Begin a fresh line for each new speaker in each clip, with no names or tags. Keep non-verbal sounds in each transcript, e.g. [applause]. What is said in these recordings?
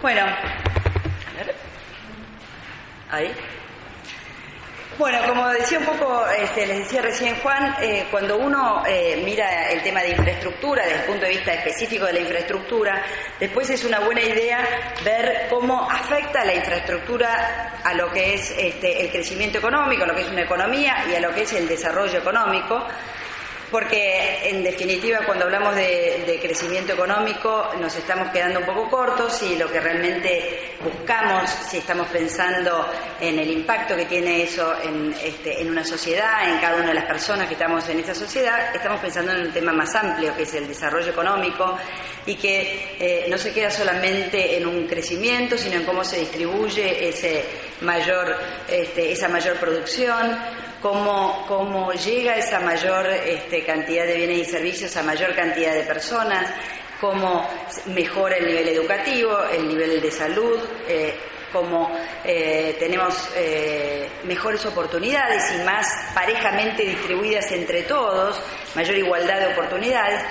Bueno, ahí. Bueno, como decía un poco, este, les decía recién Juan, eh, cuando uno eh, mira el tema de infraestructura desde el punto de vista específico de la infraestructura, después es una buena idea ver cómo afecta la infraestructura a lo que es este, el crecimiento económico, a lo que es una economía y a lo que es el desarrollo económico porque en definitiva cuando hablamos de, crecimiento económico nos estamos quedando un poco cortos y lo que realmente buscamos, si estamos pensando en el impacto que tiene eso en, este, en una sociedad, en cada una de las personas que estamos en esa sociedad, estamos pensando en un tema más amplio que es el desarrollo económico y que eh, no se queda solamente en un crecimiento, sino en cómo se distribuye ese mayor, este, esa mayor producción cómo, cómo llega esa mayor este, cantidad de bienes y servicios a mayor cantidad de personas, cómo mejora el nivel educativo, el nivel de salud, eh, cómo eh, tenemos eh, mejores oportunidades y más parejamente distribuidas entre todos, mayor igualdad de oportunidades.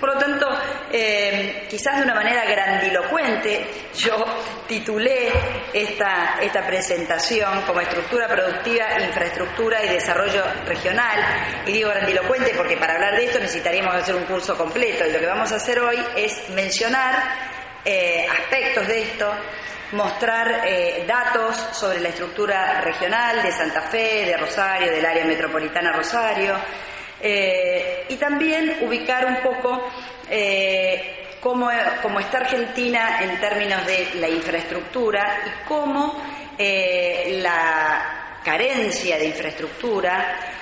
Por lo tanto, eh, quizás de una manera grandilocuente, yo titulé esta, esta presentación como estructura productiva, infraestructura y desarrollo regional. Y digo grandilocuente porque para hablar de esto necesitaríamos hacer un curso completo y lo que vamos a hacer hoy es mencionar eh, aspectos de esto, mostrar eh, datos sobre la estructura regional de Santa Fe, de Rosario, del área metropolitana Rosario, eh, y también ubicar un poco eh, cómo, está Argentina en términos de la infraestructura y cómo eh, la carencia de infraestructura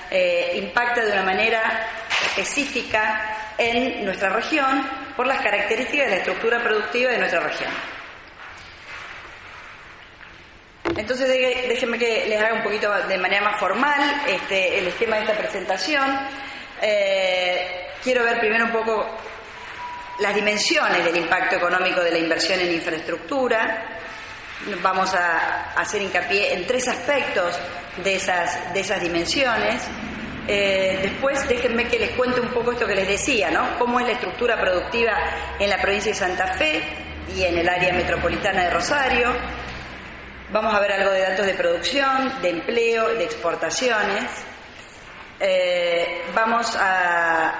impacta de una manera específica en nuestra región por las características de la estructura productiva de nuestra región. Entonces déjenme que les haga un poquito de manera más formal este, el esquema de esta presentación. Eh, quiero ver primero un poco las dimensiones del impacto económico de la inversión en infraestructura. Vamos a hacer hincapié en tres aspectos de esas, de esas dimensiones. Eh, después déjenme que les cuente un poco esto que les decía, ¿no? Cómo es la estructura productiva en la provincia de Santa Fe y en el área metropolitana de Rosario. Vamos a ver algo de datos de producción, de empleo, de exportaciones. Eh, vamos a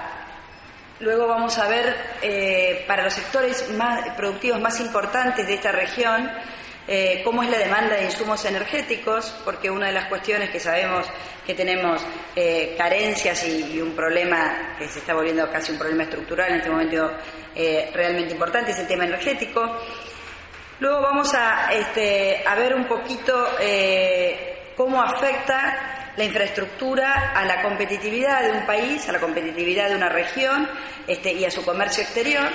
luego vamos a ver eh, para los sectores más productivos más importantes de esta región eh, cómo es la demanda de insumos energéticos, porque una de las cuestiones que sabemos que tenemos carencias y, un problema que se está volviendo casi un problema estructural en este momento realmente importante es el tema energético. Luego vamos a, este, a ver un poquito cómo afecta la infraestructura a la competitividad de un país, a la competitividad de una región este, y a su comercio exterior.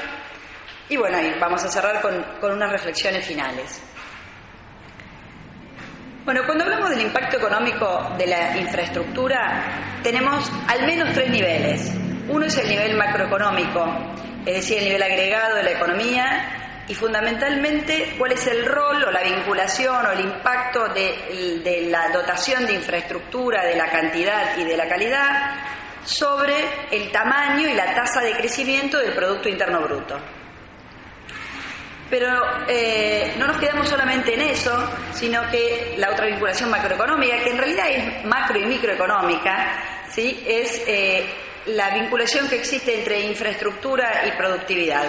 Y bueno, vamos a cerrar con, con unas reflexiones finales. Bueno, cuando hablamos del impacto económico de la infraestructura, tenemos al menos tres niveles. Uno es el nivel macroeconómico, es decir, el nivel agregado de la economía, y fundamentalmente cuál es el rol o la vinculación o el impacto de, la dotación de infraestructura, de la cantidad y de la calidad sobre el tamaño y la tasa de crecimiento del Producto Interno Bruto. Pero eh, no nos quedamos solamente en eso, sino que la otra vinculación macroeconómica, que en realidad es macro y microeconómica, ¿sí? es eh, la vinculación que existe entre infraestructura y productividad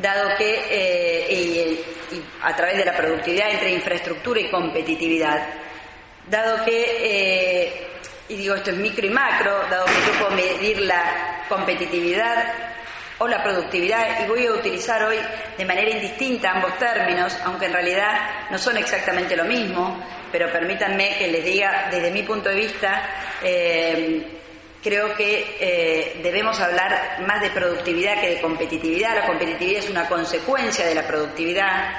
dado que, eh, y, a través de la productividad entre infraestructura y competitividad, dado que, eh, y digo esto es micro y macro, dado que yo puedo medir la competitividad o la productividad, y voy a utilizar hoy de manera indistinta ambos términos, aunque en realidad no son exactamente lo mismo, pero permítanme que les diga desde mi punto de vista, eh, Creo que eh, debemos hablar más de productividad que de competitividad. La competitividad es una consecuencia de la productividad,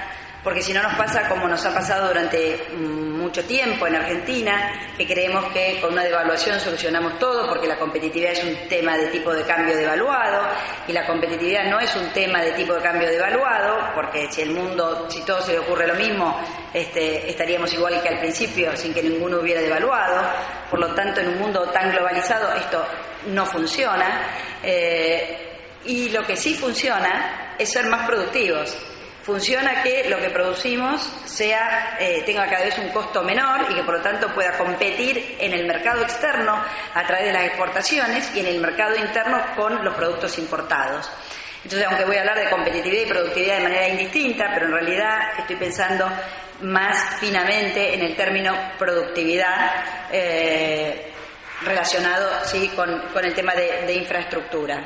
porque si no nos pasa como nos ha pasado durante mm, mucho tiempo en Argentina, que creemos que con una devaluación solucionamos todo, porque la competitividad es un tema de tipo de cambio devaluado, y la competitividad no es un tema de tipo de cambio devaluado, porque si el mundo, si todo se le ocurre lo mismo, este, estaríamos igual que al principio, sin que ninguno hubiera devaluado. Por lo tanto, en un mundo tan globalizado esto no funciona. Eh, y lo que sí funciona es ser más productivos. Funciona que lo que producimos sea eh, tenga cada vez un costo menor y que por lo tanto pueda competir en el mercado externo a través de las exportaciones y en el mercado interno con los productos importados. Entonces, aunque voy a hablar de competitividad y productividad de manera indistinta, pero en realidad estoy pensando más finamente en el término productividad eh, relacionado ¿sí? con, el tema de infraestructura.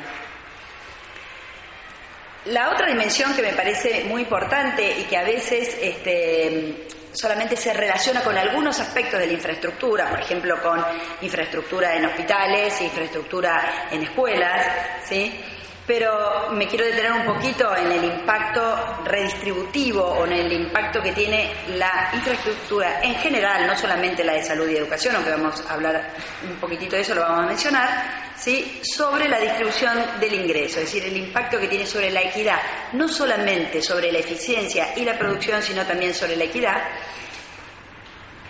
La otra dimensión que me parece muy importante y que a veces este, solamente se relaciona con algunos aspectos de la infraestructura, por ejemplo, con infraestructura en hospitales, infraestructura en escuelas, ¿sí? Pero me quiero detener un poquito en el impacto redistributivo o en el impacto que tiene la infraestructura en general, no solamente la de salud y educación, aunque vamos a hablar un poquitito de eso, lo vamos a mencionar, ¿sí? sobre la distribución del ingreso, es decir, el impacto que tiene sobre la equidad, no solamente sobre la eficiencia y la producción, sino también sobre la equidad.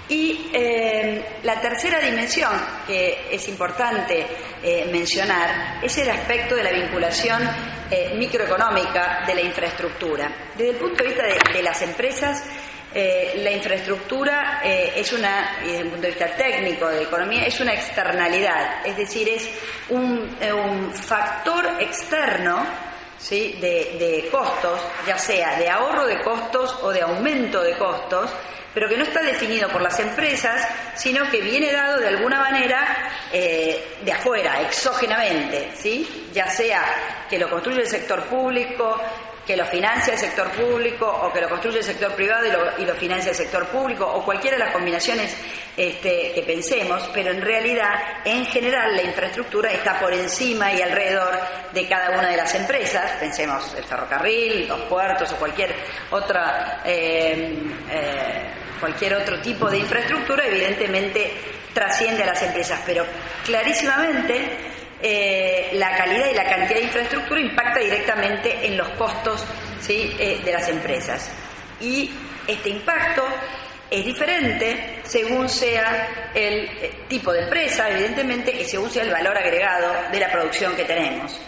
Y eh, la tercera dimensión que es importante eh, mencionar es el aspecto de la vinculación eh, microeconómica de la infraestructura. Desde el punto de vista de, las empresas, la infraestructura es una, y desde el punto de vista técnico de economía, es una externalidad, es decir, es un, factor externo de costos, ya sea de ahorro de costos o de aumento de costos, pero que no está definido por las empresas, sino que viene dado de alguna manera eh, de afuera, exógenamente, ¿sí? ya sea que lo construye el sector público, que lo financia el sector público o que lo construye el sector privado y lo, financia el sector público o cualquiera de las combinaciones este, que pensemos, pero en realidad, en general, la infraestructura está por encima y alrededor de cada una de las empresas, pensemos el ferrocarril, los puertos o cualquier otra eh, eh, cualquier otro tipo de infraestructura, evidentemente trasciende a las empresas, pero clarísimamente eh, la calidad y la cantidad de infraestructura impacta directamente en los costos eh, de las empresas. Y este impacto es diferente según sea el eh, tipo de empresa, evidentemente, y según sea el valor agregado de la producción que tenemos.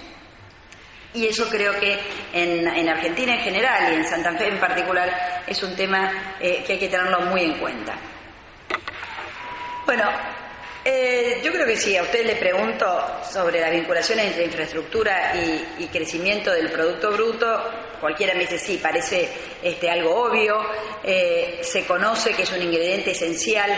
Y eso creo que en, Argentina en general y en Santa Fe en particular es un tema eh, que hay que tenerlo muy en cuenta. Bueno, eh, yo creo que si a usted le pregunto sobre la vinculación entre infraestructura y, crecimiento del Producto Bruto, cualquiera me dice sí, parece este, algo obvio, eh, se conoce que es un ingrediente esencial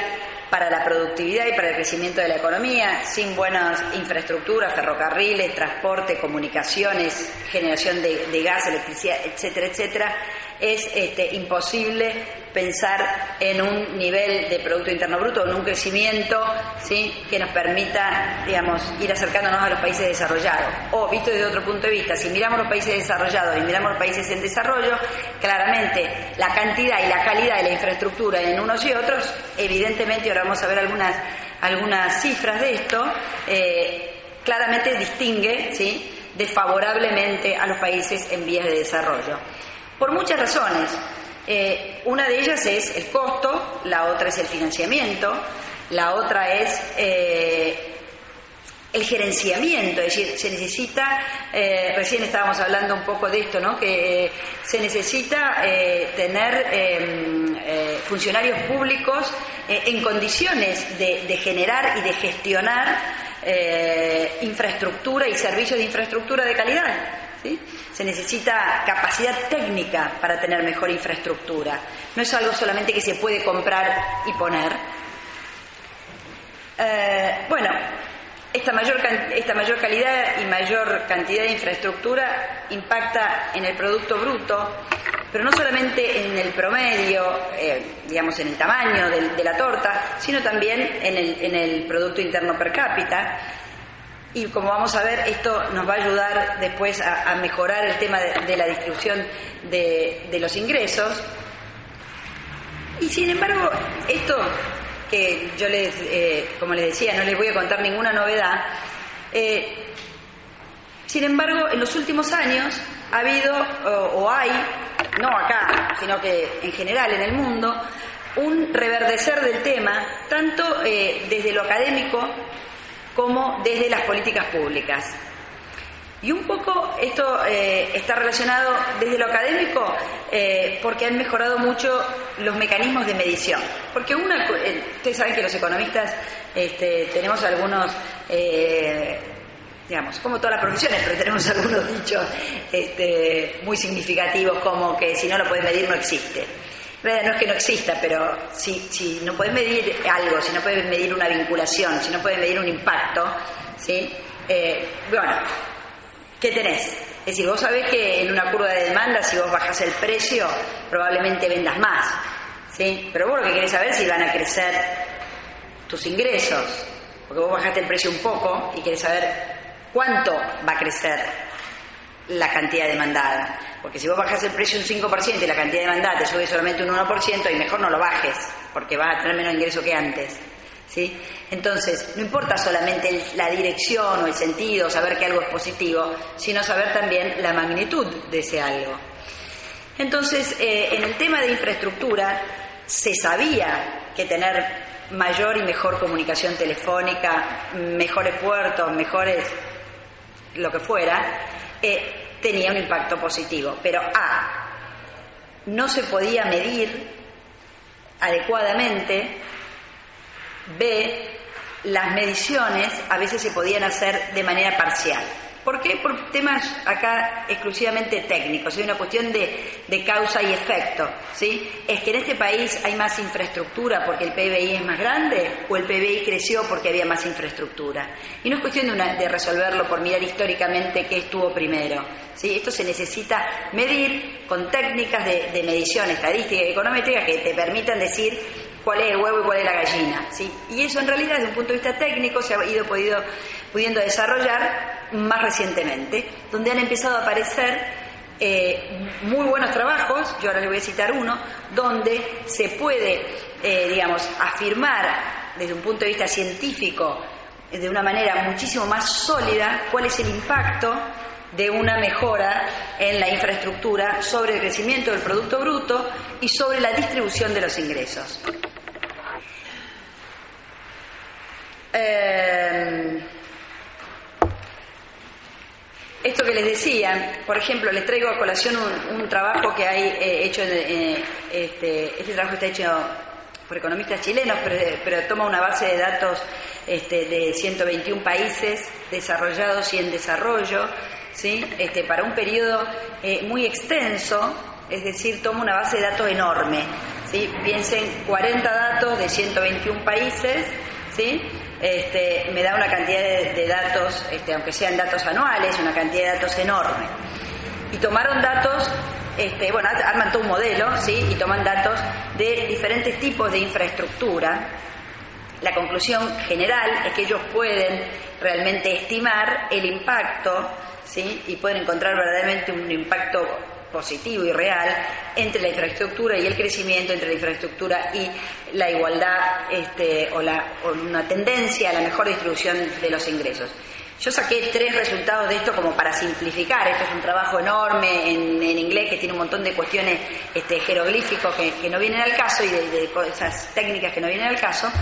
para la productividad y para el crecimiento de la economía, sin buenas infraestructuras, ferrocarriles, transporte, comunicaciones, generación de, gas, electricidad, etcétera, etcétera, es este, imposible pensar en un nivel de Producto Interno Bruto, en un crecimiento ¿sí? que nos permita digamos, ir acercándonos a los países desarrollados. O, visto desde otro punto de vista, si miramos los países desarrollados y miramos los países en desarrollo, claramente la cantidad y la calidad de la infraestructura en unos y otros, evidentemente, ahora vamos a ver algunas, algunas cifras de esto, eh, claramente distingue ¿sí? desfavorablemente a los países en vías de desarrollo. Por muchas razones. Eh, una de ellas es el costo, la otra es el financiamiento, la otra es eh, el gerenciamiento, es decir, se necesita, eh, recién estábamos hablando un poco de esto, ¿no? que se necesita tener em, funcionarios públicos en condiciones de, generar y de gestionar infraestructura y servicios de infraestructura de calidad. Se necesita capacidad técnica para tener mejor infraestructura. No es algo solamente que se puede comprar y poner. Eh, bueno, esta mayor, esta mayor calidad y mayor cantidad de infraestructura impacta en el Producto Bruto, pero no solamente en el promedio, eh, digamos en el tamaño de, la torta, sino también en el, en el Producto Interno per cápita y como vamos a ver, esto nos va a ayudar después a, mejorar el tema de, la distribución de, los ingresos. Y sin embargo, esto que yo les, eh, como les decía, no les voy a contar ninguna novedad, eh, sin embargo, en los últimos años ha habido o, hay, no acá, sino que en general en el mundo, un reverdecer del tema, tanto eh, desde lo académico como desde las políticas públicas. Y un poco esto eh, está relacionado desde lo académico eh, porque han mejorado mucho los mecanismos de medición. Porque una, eh, ustedes saben que los economistas este, tenemos algunos, digamos, como todas las profesiones, pero tenemos [laughs] algunos dichos este, muy significativos como que si no lo puedes medir no existe. No es que no exista, pero si, si no puedes medir algo, si no puedes medir una vinculación, si no puedes medir un impacto, ¿sí? bueno, ¿qué tenés? Es decir, vos sabés que en una curva de demanda, si vos bajás el precio, probablemente vendas más. ¿sí? Pero vos lo que querés saber es si van a crecer tus ingresos. Porque vos bajaste el precio un poco y querés saber cuánto va a crecer la cantidad demandada. Porque si vos bajás el precio un 5% y la cantidad demandada te sube solamente un 1%, y mejor no lo bajes, porque vas a tener menos ingreso que antes. ¿sí? Entonces, no importa solamente la dirección o el sentido, saber que algo es positivo, sino saber también la magnitud de ese algo. Entonces, eh, en el tema de infraestructura, se sabía que tener mayor y mejor comunicación telefónica, mejores puertos, mejores lo que fuera, eh, tenía un impacto positivo. Pero A, no se podía medir adecuadamente B, las mediciones a veces se podían hacer de manera parcial. ¿Por qué? Por temas acá exclusivamente técnicos, es una cuestión de, causa y efecto. ¿sí? Es que en este país hay más infraestructura porque el PBI es más grande o el PBI creció porque había más infraestructura. Y no es cuestión de, resolverlo por mirar históricamente qué estuvo primero. ¿sí? Esto se necesita medir con técnicas de, de medición estadística y econométrica que te permitan decir cuál es el huevo y cuál es la gallina. ¿sí? Y eso en realidad desde un punto de vista técnico se ha ido pudiendo desarrollar más recientemente, donde han empezado a aparecer eh, muy buenos trabajos, yo ahora les voy a citar uno, donde se puede, eh, digamos, afirmar desde un punto de vista científico, de una manera muchísimo más sólida, cuál es el impacto de una mejora en la infraestructura sobre el crecimiento del Producto Bruto y sobre la distribución de los ingresos. Eh, esto que les decía, por ejemplo, les traigo a colación un, trabajo que hay eh, hecho, eh, este, este, trabajo está hecho por economistas chilenos, pero, toma una base de datos este, de 121 países desarrollados y en desarrollo, ¿sí? este, para un periodo muy extenso, es decir, toma una base de datos enorme. ¿sí? Piensen 40 datos de 121 países, ¿sí? Este, me da una cantidad de, datos, este, aunque sean datos anuales, una cantidad de datos enorme. Y tomaron datos, este, bueno, arman todo un modelo, ¿sí? Y toman datos de diferentes tipos de infraestructura. La conclusión general es que ellos pueden realmente estimar el impacto, ¿sí? Y pueden encontrar verdaderamente un impacto positivo y real entre la infraestructura y el crecimiento, entre la infraestructura y la igualdad este, o, la, una tendencia a la mejor distribución de los ingresos. Yo saqué tres resultados de esto como para simplificar. Esto es un trabajo enorme en, inglés que tiene un montón de cuestiones este, jeroglíficos que, no vienen al caso y de, esas técnicas que no vienen al caso,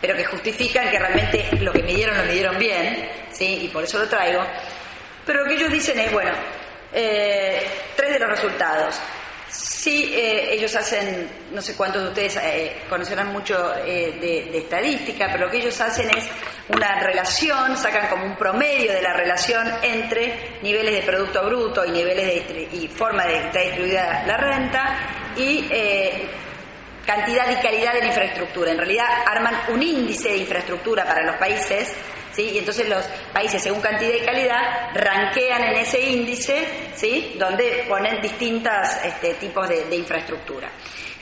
pero que justifican que realmente lo que me dieron lo midieron bien, ¿sí? y por eso lo traigo. Pero lo que ellos dicen es, bueno, eh, tres de los resultados. Sí, eh, ellos hacen, no sé cuántos de ustedes eh, conocerán mucho de, estadística, pero lo que ellos hacen es una relación, sacan como un promedio de la relación entre niveles de Producto Bruto y niveles de, y forma de estar distribuida la renta y cantidad y calidad de la infraestructura. En realidad arman un índice de infraestructura para los países ¿sí? Y entonces los países, según cantidad y calidad, ranquean en ese índice, ¿sí? Donde ponen distintos este, tipos de, infraestructura.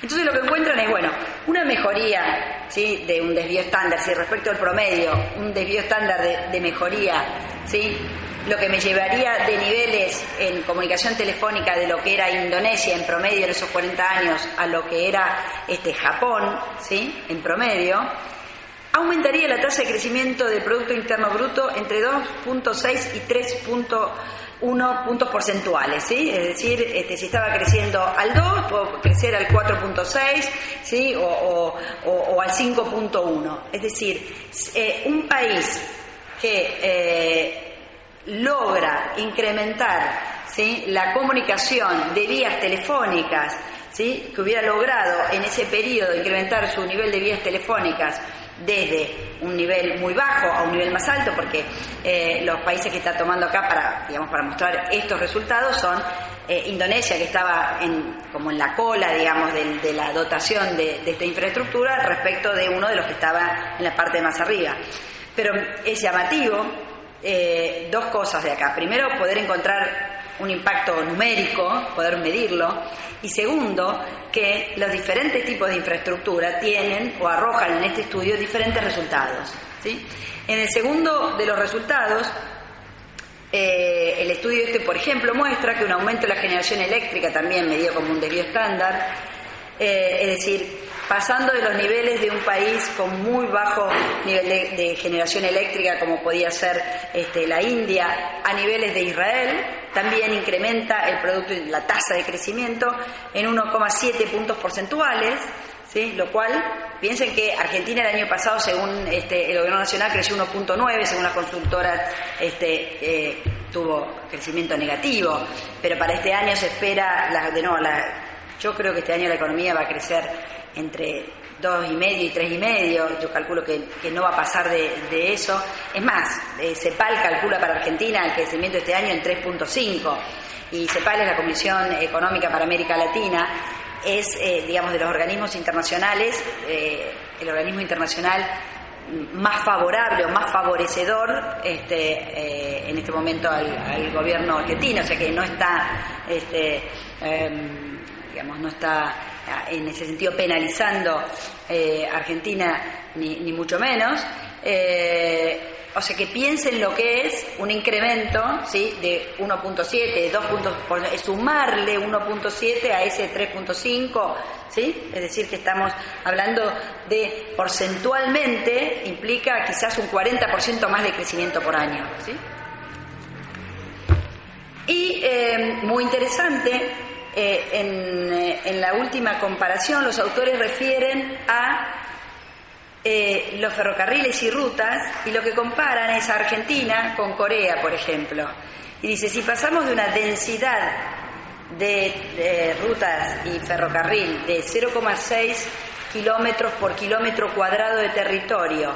Entonces lo que encuentran es, bueno, una mejoría ¿sí? de un desvío estándar, si respecto al promedio, un desvío estándar de, de, mejoría, ¿sí? lo que me llevaría de niveles en comunicación telefónica de lo que era Indonesia en promedio en esos 40 años a lo que era este, Japón ¿sí? en promedio, aumentaría la tasa de crecimiento del Producto Interno Bruto entre 2.6 y 3.1 puntos porcentuales, ¿sí? Es decir, este, si estaba creciendo al 2, puedo crecer al 4.6, ¿sí? O, al 5.1. Es decir, eh, un país que... Eh, logra incrementar ¿sí? la comunicación de vías telefónicas, ¿sí? que hubiera logrado en ese periodo incrementar su nivel de vías telefónicas desde un nivel muy bajo a un nivel más alto, porque eh, los países que está tomando acá para, digamos, para mostrar estos resultados son eh, Indonesia, que estaba como en la cola, digamos, de, la dotación de, esta infraestructura respecto de uno de los que estaba en la parte más arriba. Pero es llamativo eh, dos cosas de acá. Primero, poder encontrar un impacto numérico, poder medirlo, y segundo, que los diferentes tipos de infraestructura tienen o arrojan en este estudio diferentes resultados. ¿sí? En el segundo de los resultados, eh, el estudio este, por ejemplo, muestra que un aumento de la generación eléctrica, también medido como un desvío estándar, eh, es decir, pasando de los niveles de un país con muy bajo nivel de, generación eléctrica, como podía ser este, la India, a niveles de Israel, también incrementa el producto, la tasa de crecimiento en 1,7 puntos porcentuales, ¿sí? lo cual, piensen que Argentina el año pasado, según este, el gobierno nacional, creció 1.9, según las consultoras este, eh, tuvo crecimiento negativo, pero para este año se espera, la, de nuevo, la, yo creo que este año la economía va a crecer entre dos y medio y tres y medio, yo calculo que, no va a pasar de, eso. Es más, eh, CEPAL calcula para Argentina el crecimiento este año en 3.5 y CEPAL es la Comisión Económica para América Latina, es, eh, digamos, de los organismos internacionales, eh, el organismo internacional más favorable o más favorecedor este, en este momento al, gobierno argentino, o sea que no está, este, em, digamos, no está en ese sentido penalizando eh, Argentina ni, mucho menos. Eh, o sea que piensen lo que es un incremento ¿sí? de 1.7, 2 puntos, sumarle 1.7 a ese 3.5, ¿sí? es decir, que estamos hablando de porcentualmente, implica quizás un 40% más de crecimiento por año. ¿sí? Y eh, muy interesante, eh, eh, en, la última comparación los autores refieren a eh, los ferrocarriles y rutas y lo que comparan es a Argentina con Corea, por ejemplo. Y dice, si pasamos de una densidad de, rutas y ferrocarril de 0,6 kilómetros por kilómetro cuadrado de territorio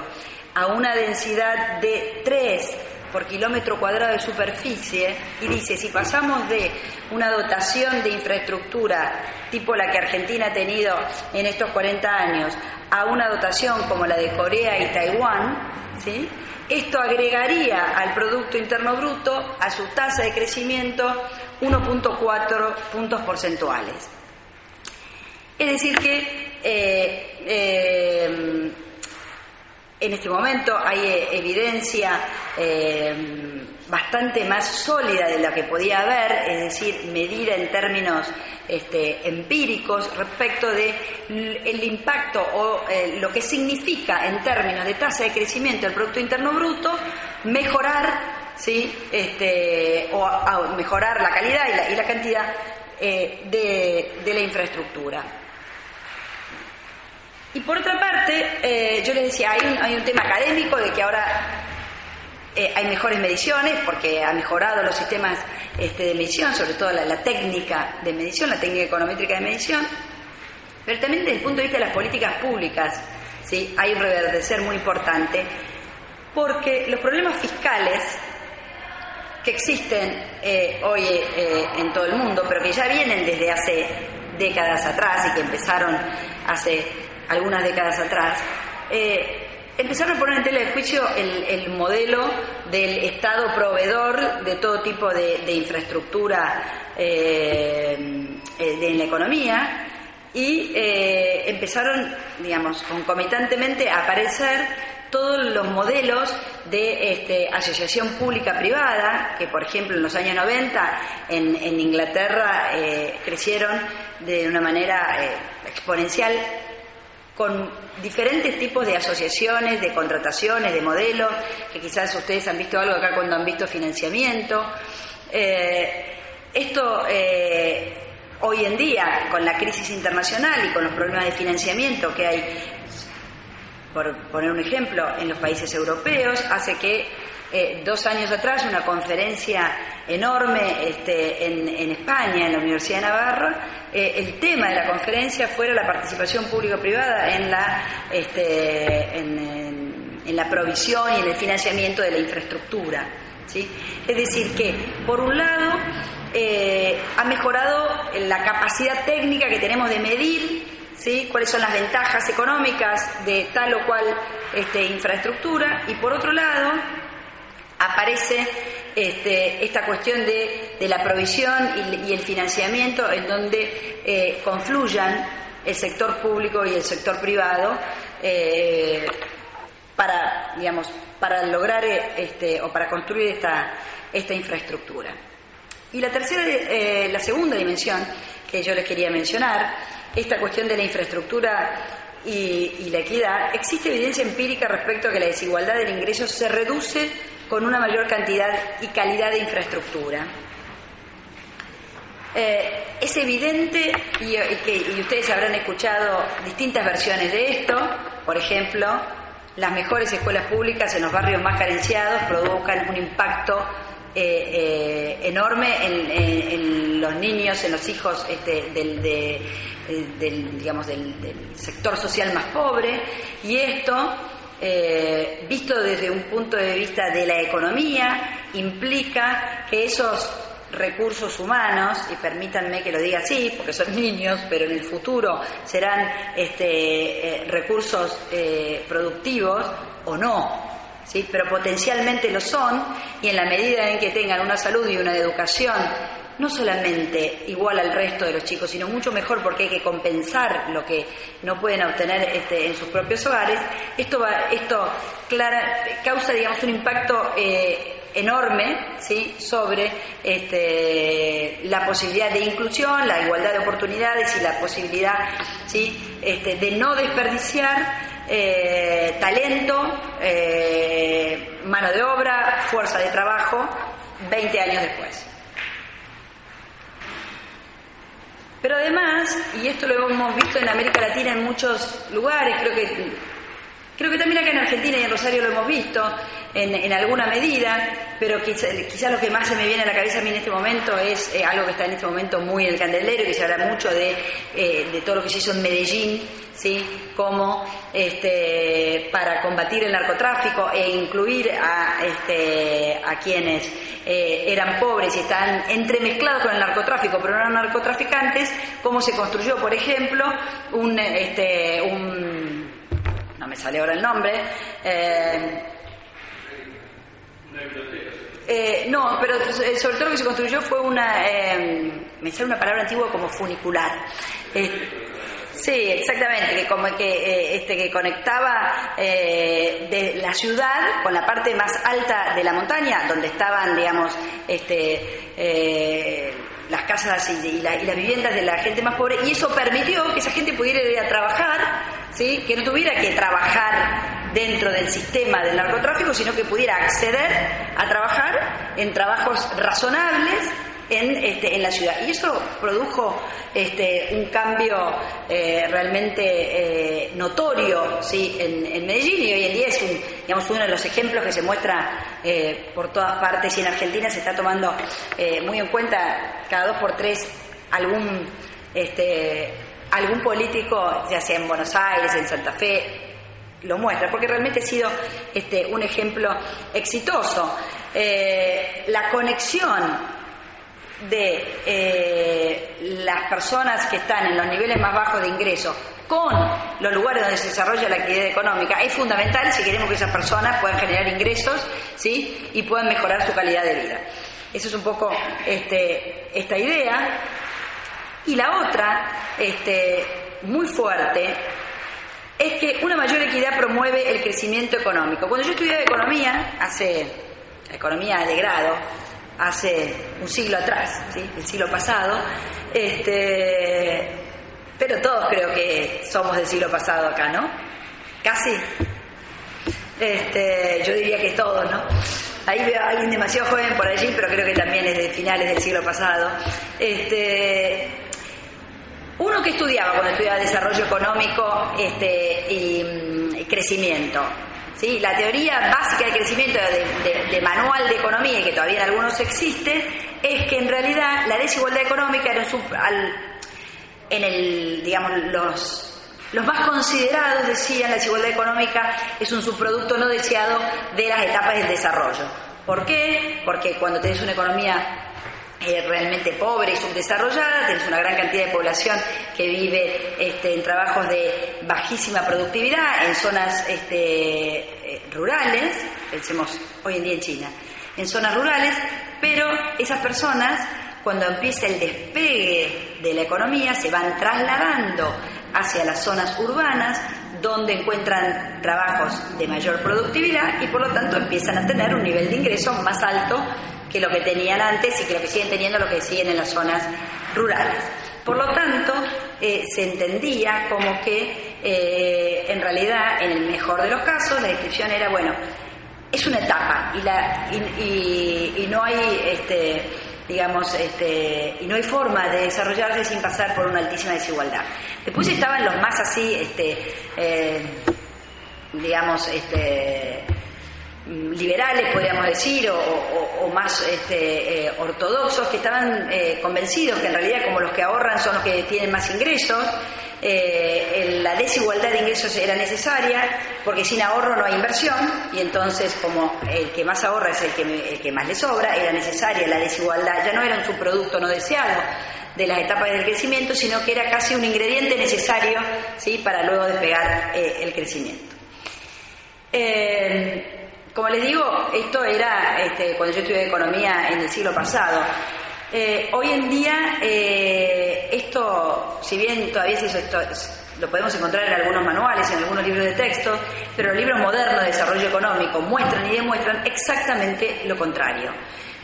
a una densidad de 3 por kilómetro cuadrado de superficie y dice, si pasamos de una dotación de infraestructura tipo la que Argentina ha tenido en estos 40 años a una dotación como la de Corea y Taiwán, ¿sí? esto agregaría al Producto Interno Bruto, a su tasa de crecimiento, 1.4 puntos porcentuales. Es decir que eh, eh, en este momento hay eh, evidencia eh, bastante más sólida de la que podía haber, es decir, medida en términos este, empíricos respecto de el impacto o eh, lo que significa en términos de tasa de crecimiento del Producto Interno Bruto mejorar, ¿sí? este, o mejorar la calidad y la, cantidad de la infraestructura. Y por otra parte, eh, yo les decía, hay un, tema académico de que ahora eh, hay mejores mediciones porque ha mejorado los sistemas este, de medición, sobre todo la, técnica de medición, la técnica econométrica de medición, pero también desde el punto de vista de las políticas públicas, ¿sí? hay un reverdecer muy importante, porque los problemas fiscales que existen eh, hoy en todo el mundo, pero que ya vienen desde hace décadas atrás y que empezaron hace algunas décadas atrás, eh, empezaron a poner en tela de juicio el, modelo del Estado proveedor de todo tipo de, infraestructura eh, eh, en la economía y empezaron, digamos, concomitantemente a aparecer todos los modelos de este, asociación pública-privada, que por ejemplo en los años 90 en, Inglaterra crecieron de una manera exponencial con diferentes tipos de asociaciones, de contrataciones, de modelos, que quizás ustedes han visto algo acá cuando han visto financiamiento. Eh, esto eh, hoy en día, con la crisis internacional y con los problemas de financiamiento que hay, por poner un ejemplo, en los países europeos, hace que eh, dos años atrás una conferencia enorme este, en, España, en la Universidad de Navarra. Eh, el tema de la conferencia fuera la participación público-privada en la, este, en, la provisión y en el financiamiento de la infraestructura. ¿sí? Es decir, que por un lado eh, ha mejorado la capacidad técnica que tenemos de medir ¿sí? cuáles son las ventajas económicas de tal o cual este, infraestructura y por otro lado aparece este, esta cuestión de, la provisión y, el financiamiento en donde eh, confluyan el sector público y el sector privado eh, para, digamos, para lograr este, o para construir esta, infraestructura. Y la tercera, eh, la segunda dimensión que yo les quería mencionar, esta cuestión de la infraestructura y, la equidad, existe evidencia empírica respecto a que la desigualdad del ingreso se reduce con una mayor cantidad y calidad de infraestructura. Eh, es evidente, y, ustedes habrán escuchado distintas versiones de esto, por ejemplo, las mejores escuelas públicas en los barrios más carenciados provocan un impacto eh, eh, enorme en, los niños, en los hijos este, del, sector social más pobre y esto, visto desde un punto de vista de la economía, implica que esos recursos humanos, y permítanme que lo diga así, porque son [laughs] niños, pero en el futuro serán este, recursos productivos o no, ¿sí? pero potencialmente lo son y en la medida en que tengan una salud y una educación no solamente igual al resto de los chicos, sino mucho mejor porque hay que compensar lo que no pueden obtener este, en sus propios hogares, esto, va, esto clara, causa un impacto eh, enorme ¿sí? sobre este, la posibilidad de inclusión, la igualdad de oportunidades y la posibilidad este, de no desperdiciar eh, talento, eh, mano de obra, fuerza de trabajo, 20 años después. Pero además, y esto lo hemos visto en América Latina en muchos lugares, creo que Creo que también acá en Argentina y en Rosario lo hemos visto en, alguna medida, pero quizá, lo que más se me viene a la cabeza a mí en este momento es eh, algo que está en este momento muy en el candelero y que se habla mucho de, eh, de todo lo que se hizo en Medellín, ¿sí? como este, para combatir el narcotráfico e incluir a, este, a quienes eh, eran pobres y están entremezclados con el narcotráfico, pero no eran narcotraficantes, cómo se construyó, por ejemplo, un, este, un no me sale ahora el nombre. Eh, eh, no, pero eh, sobre todo lo que se construyó fue una, me sale una palabra antigua como funicular. sí, exactamente, que como que este que conectaba la ciudad con la parte más alta de la montaña, donde estaban, digamos, este las casas y, las viviendas de la gente más pobre, y eso permitió que esa gente pudiera ir a trabajar, que no tuviera que trabajar dentro del sistema del narcotráfico, sino que pudiera acceder a trabajar en trabajos razonables en, este, en la ciudad. Y eso produjo este, un cambio eh, realmente eh, notorio ¿sí? en, Medellín y hoy en día es digamos, uno de los ejemplos que se muestra eh, por todas partes y en Argentina se está tomando muy en cuenta cada dos por tres algún, este, algún político, ya sea en Buenos Aires, en Santa Fe, lo muestra, porque realmente ha sido este, un ejemplo exitoso. la conexión de eh, las personas que están en los niveles más bajos de ingreso con los lugares donde se desarrolla la actividad económica es fundamental si queremos que esas personas puedan generar ingresos ¿sí? y puedan mejorar su calidad de vida. Esa es un poco este, esta idea. Y la otra, este, muy fuerte, es que una mayor equidad promueve el crecimiento económico. Cuando yo estudiaba economía, hace economía de grado, hace un siglo atrás, ¿sí? el siglo pasado, este, pero todos creo que somos del siglo pasado acá, ¿no? Casi. Este, yo diría que todos, ¿no? Ahí veo a alguien demasiado joven por allí, pero creo que también es de finales del siglo pasado. Este, uno que estudiaba cuando estudiaba desarrollo económico este, y, mm, crecimiento, ¿sí? La teoría básica de crecimiento de, manual de economía, que todavía en algunos existe, es que en realidad la desigualdad económica era en el, digamos, los los más considerados decían la desigualdad económica es un subproducto no deseado de las etapas del desarrollo. ¿Por qué? Porque cuando tenés una economía eh, realmente pobre y subdesarrollada, tenés una gran cantidad de población que vive este, en trabajos de bajísima productividad, en zonas este, eh, rurales, pensemos hoy en día en China, en zonas rurales, pero esas personas cuando empieza el despegue de la economía se van trasladando hacia las zonas urbanas donde encuentran trabajos de mayor productividad y por lo tanto empiezan a tener un nivel de ingreso más alto que lo que tenían antes y que lo que siguen teniendo lo que siguen en las zonas rurales. Por lo tanto, eh, se entendía como que eh, en realidad, en el mejor de los casos, la descripción era, bueno, es una etapa y, la, y, no hay, este, digamos, este, y no hay forma de desarrollarse sin pasar por una altísima desigualdad. Después estaban los más así, este, eh, digamos, este, liberales, podríamos decir, o, más este, eh, ortodoxos, que estaban eh, convencidos que en realidad como los que ahorran son los que tienen más ingresos, eh, la desigualdad de ingresos era necesaria, porque sin ahorro no hay inversión, y entonces como el que más ahorra es el que, el que más le sobra, era necesaria la desigualdad, ya no era un subproducto no deseado de las etapas del crecimiento, sino que era casi un ingrediente necesario ¿sí? para luego despegar el crecimiento. Como les digo, esto era este, cuando yo estudié economía en el siglo pasado. Eh, hoy en día, eh, esto, si bien todavía se lo podemos encontrar en algunos manuales, en algunos libros de texto, pero los libros modernos de desarrollo económico muestran y demuestran exactamente lo contrario.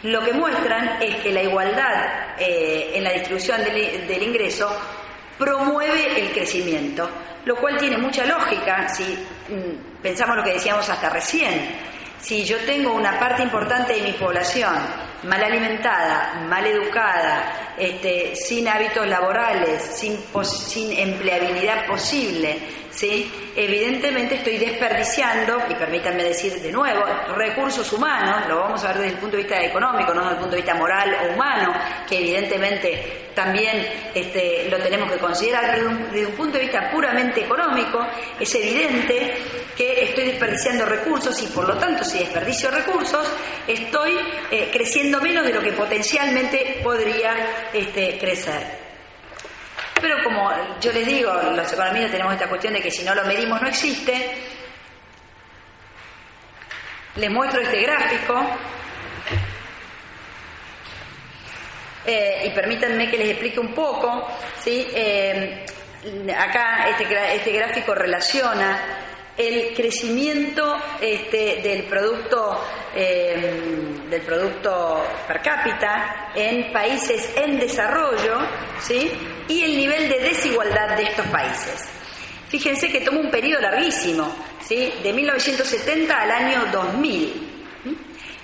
Lo que muestran es que la igualdad eh, en la distribución del, del ingreso promueve el crecimiento, lo cual tiene mucha lógica si mm, pensamos lo que decíamos hasta recién. Si yo tengo una parte importante de mi población mal alimentada, mal educada, este, sin hábitos laborales, sin, sin empleabilidad posible, ¿sí? evidentemente estoy desperdiciando, y permítanme decir de nuevo, recursos humanos, lo vamos a ver desde el punto de vista económico, no desde el punto de vista moral o humano, que evidentemente también este, lo tenemos que considerar, pero desde un punto de vista puramente económico, es evidente que estoy desperdiciando recursos y por lo tanto si desperdicio recursos, estoy eh, creciendo menos de lo que potencialmente podría este, crecer. Pero como yo les digo, los economistas tenemos esta cuestión de que si no lo medimos no existe. Les muestro este gráfico. Eh, y permítanme que les explique un poco. ¿sí? Eh, acá este, este gráfico relaciona el crecimiento este, del producto em, del producto per cápita en países en desarrollo ¿sí? Y el nivel de desigualdad de estos países. Fíjense que toma un periodo larguísimo, ¿sí? de 1970 al año 2000.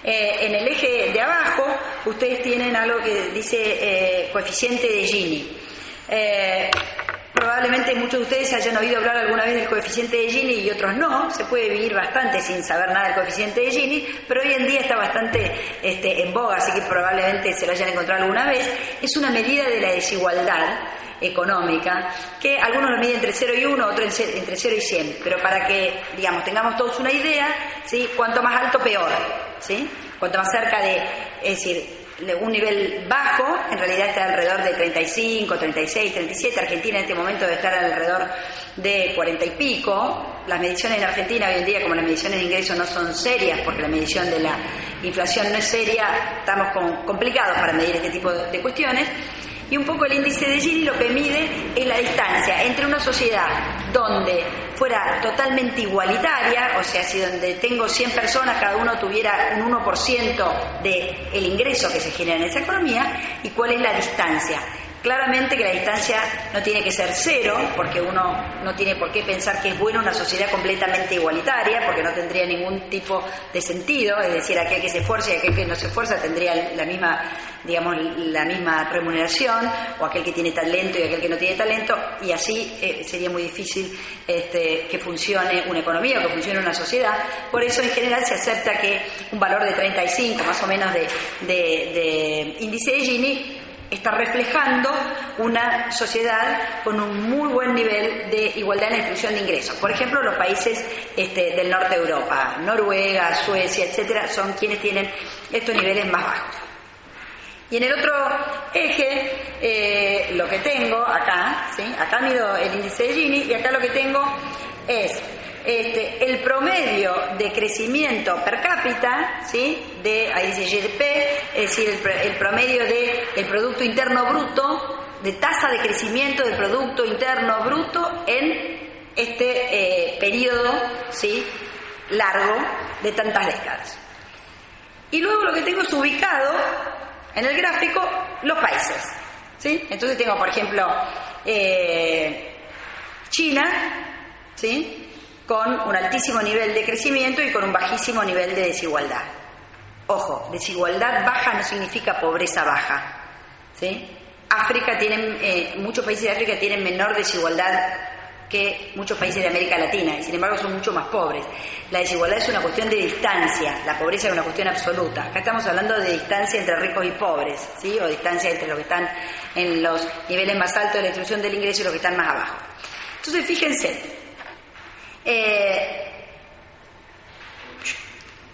Eh, en el eje de abajo ustedes tienen algo que dice eh, coeficiente de Gini. Eh, Probablemente muchos de ustedes hayan oído hablar alguna vez del coeficiente de Gini y otros no. Se puede vivir bastante sin saber nada del coeficiente de Gini, pero hoy en día está bastante este, en boga, así que probablemente se lo hayan encontrado alguna vez. Es una medida de la desigualdad económica, que algunos lo miden entre 0 y 1, otros entre 0 y 100, pero para que, digamos, tengamos todos una idea, ¿sí? cuanto más alto, peor, ¿sí? Cuanto más cerca de, es decir, un nivel bajo, en realidad está alrededor de 35, 36, 37. Argentina en este momento debe estar alrededor de 40 y pico. Las mediciones en Argentina hoy en día, como las mediciones de ingresos no son serias, porque la medición de la inflación no es seria, estamos complicados para medir este tipo de cuestiones. Y un poco el índice de Gini lo que mide es la distancia entre una sociedad donde fuera totalmente igualitaria, o sea, si donde tengo 100 personas, cada uno tuviera un 1% del el ingreso que se genera en esa economía, y cuál es la distancia Claramente que la distancia no tiene que ser cero, porque uno no tiene por qué pensar que es bueno una sociedad completamente igualitaria, porque no tendría ningún tipo de sentido, es decir, aquel que se esfuerza y aquel que no se esfuerza tendría la misma, digamos, la misma remuneración, o aquel que tiene talento y aquel que no tiene talento, y así eh, sería muy difícil este, que funcione una economía o que funcione una sociedad. Por eso, en general, se acepta que un valor de 35, más o menos, de, de índice de Gini está reflejando una sociedad con un muy buen nivel de igualdad en la distribución de ingresos. Por ejemplo, los países este, del norte de Europa, Noruega, Suecia, etcétera, son quienes tienen estos niveles más bajos. Y en el otro eje, eh, lo que tengo acá, acá mido el índice de Gini y acá lo que tengo es este, el promedio de crecimiento per cápita, ¿sí? de, ahí dice GDP, es decir, el, promedio del el Producto Interno Bruto, de tasa de crecimiento del Producto Interno Bruto en este eh, periodo ¿sí? largo de tantas décadas. Y luego lo que tengo es ubicado en el gráfico los países. ¿sí? Entonces tengo, por ejemplo, eh, China, ¿sí? Con un altísimo nivel de crecimiento y con un bajísimo nivel de desigualdad. Ojo, desigualdad baja no significa pobreza baja. ¿sí? África tienen, eh, muchos países de África tienen menor desigualdad que muchos países de América Latina y sin embargo son mucho más pobres. La desigualdad es una cuestión de distancia, la pobreza es una cuestión absoluta. Acá estamos hablando de distancia entre ricos y pobres, ¿sí? o distancia entre los que están en los niveles más altos de la distribución del ingreso y los que están más abajo. Entonces fíjense, eh,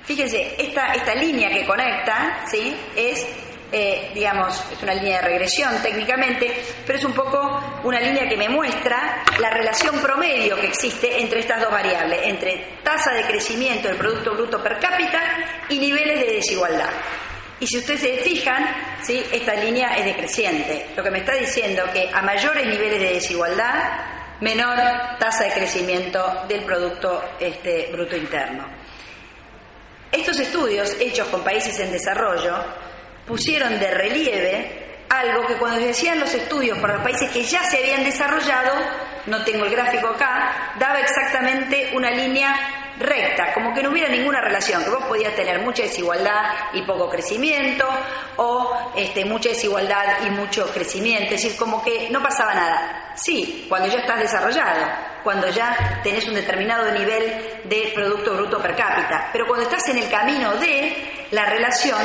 fíjense, esta, esta línea que conecta, ¿sí? Es, eh, digamos, es una línea de regresión técnicamente, pero es un poco una línea que me muestra la relación promedio que existe entre estas dos variables, entre tasa de crecimiento del Producto Bruto per cápita y niveles de desigualdad. Y si ustedes se fijan, ¿sí? esta línea es decreciente, lo que me está diciendo que a mayores niveles de desigualdad, menor tasa de crecimiento del Producto este, Bruto Interno. Estos estudios hechos con países en desarrollo pusieron de relieve algo que cuando se hacían los estudios para los países que ya se habían desarrollado, no tengo el gráfico acá, daba exactamente una línea recta, como que no hubiera ninguna relación, que vos podías tener mucha desigualdad y poco crecimiento, o este, mucha desigualdad y mucho crecimiento, es decir, como que no pasaba nada. Sí, cuando ya estás desarrollado, cuando ya tenés un determinado nivel de Producto Bruto per cápita, pero cuando estás en el camino de la relación,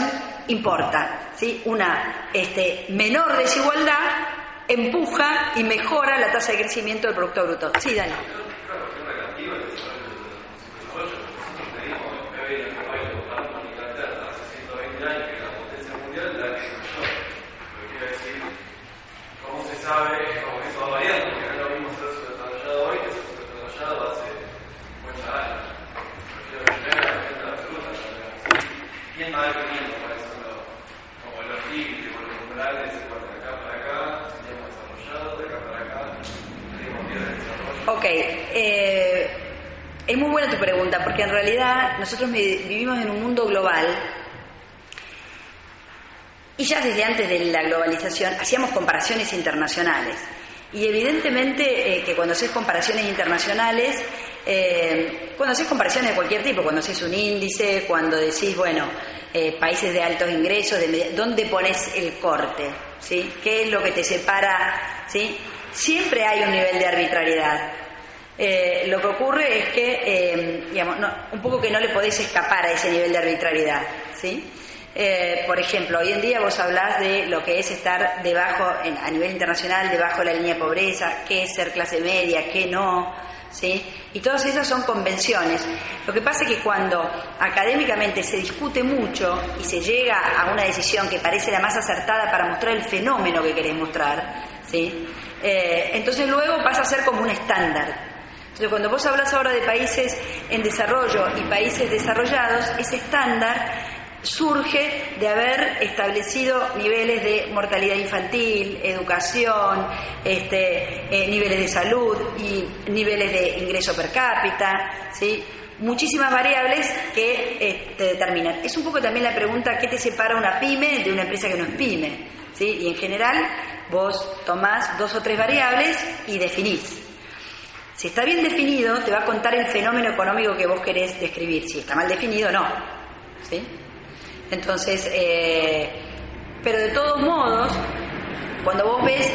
importa, ¿sí? Una este, menor desigualdad empuja y mejora la tasa de crecimiento del Producto Bruto. Sí, Dani.
Sabe como que eso va variando, porque no es lo mismo ser desarrollado hoy que ser desarrollado hace muchos años. Prefiero que tenga la absoluta, ¿quién va definiendo cuáles son los, como los límites o los umbrales de acá para acá, seríamos desarrollados, de acá para acá, tenemos vías de desarrollo?
Ok, eh, es muy buena tu pregunta, porque en realidad nosotros vivimos en un mundo global y ya desde antes de la globalización hacíamos comparaciones internacionales. Y evidentemente eh, que cuando haces comparaciones internacionales, eh, cuando haces comparaciones de cualquier tipo, cuando haces un índice, cuando decís, bueno, eh, países de altos ingresos, de, ¿dónde pones el corte? ¿Sí? ¿Qué es lo que te separa? ¿Sí? Siempre hay un nivel de arbitrariedad. lo que ocurre es que, digamos, un poco que no le podés escapar a ese nivel de arbitrariedad. ¿sí? Eh, por ejemplo, hoy en día vos hablás de lo que es estar debajo, a nivel internacional, debajo de la línea de pobreza, qué es ser clase media, qué no, ¿sí? Y todas esas son convenciones. Lo que pasa es que cuando académicamente se discute mucho y se llega a una decisión que parece la más acertada para mostrar el fenómeno que querés mostrar, ¿sí? Eh, entonces luego pasa a ser como un estándar. Entonces, cuando vos hablas ahora de países en desarrollo y países desarrollados, ese estándar surge de haber establecido niveles de mortalidad infantil, educación, este, eh, niveles de salud y niveles de ingreso per cápita, ¿sí? muchísimas variables que eh, te determinan. Es un poco también la pregunta, ¿qué te separa una pyme de una empresa que no es pyme? ¿Sí? Y en general, vos tomás dos o tres variables y definís. Si está bien definido, te va a contar el fenómeno económico que vos querés describir. Si está mal definido, no. ¿Sí? Entonces, eh, pero de todos modos, cuando vos ves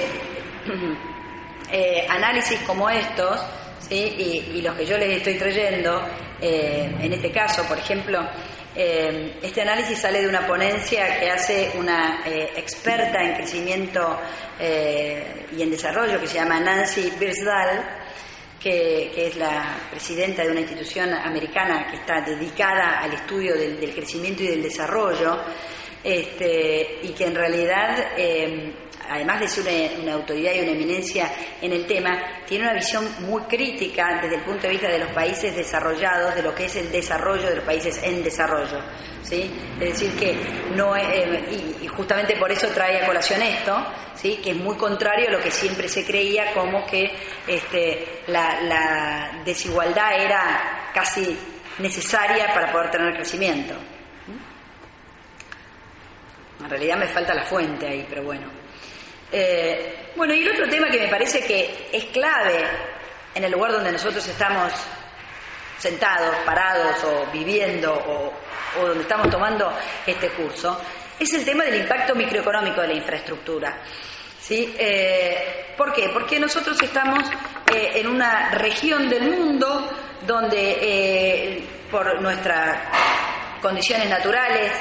[clears throat] eh, análisis como estos, ¿sí? y, los que yo les estoy trayendo, eh, en este caso, por ejemplo, este análisis sale de una ponencia que hace una experta en crecimiento y en desarrollo que se llama Nancy Birsdal, que, es la presidenta de una institución americana que está dedicada al estudio del, crecimiento y del desarrollo, este, y que en realidad eh, además de ser una, autoridad y una eminencia en el tema, tiene una visión muy crítica desde el punto de vista de los países desarrollados, de lo que es el desarrollo de los países en desarrollo. Es decir, que no eh, y, justamente por eso trae a colación esto, que es muy contrario a lo que siempre se creía como que este, la desigualdad era casi necesaria para poder tener crecimiento. En realidad me falta la fuente ahí, pero bueno. Eh, bueno, y el otro tema que me parece que es clave en el lugar donde nosotros estamos sentados, parados o viviendo o, donde estamos tomando este curso, es el tema del impacto microeconómico de la infraestructura. ¿Sí? Eh, ¿Por qué? Porque nosotros estamos eh, en una región del mundo donde por nuestras condiciones naturales,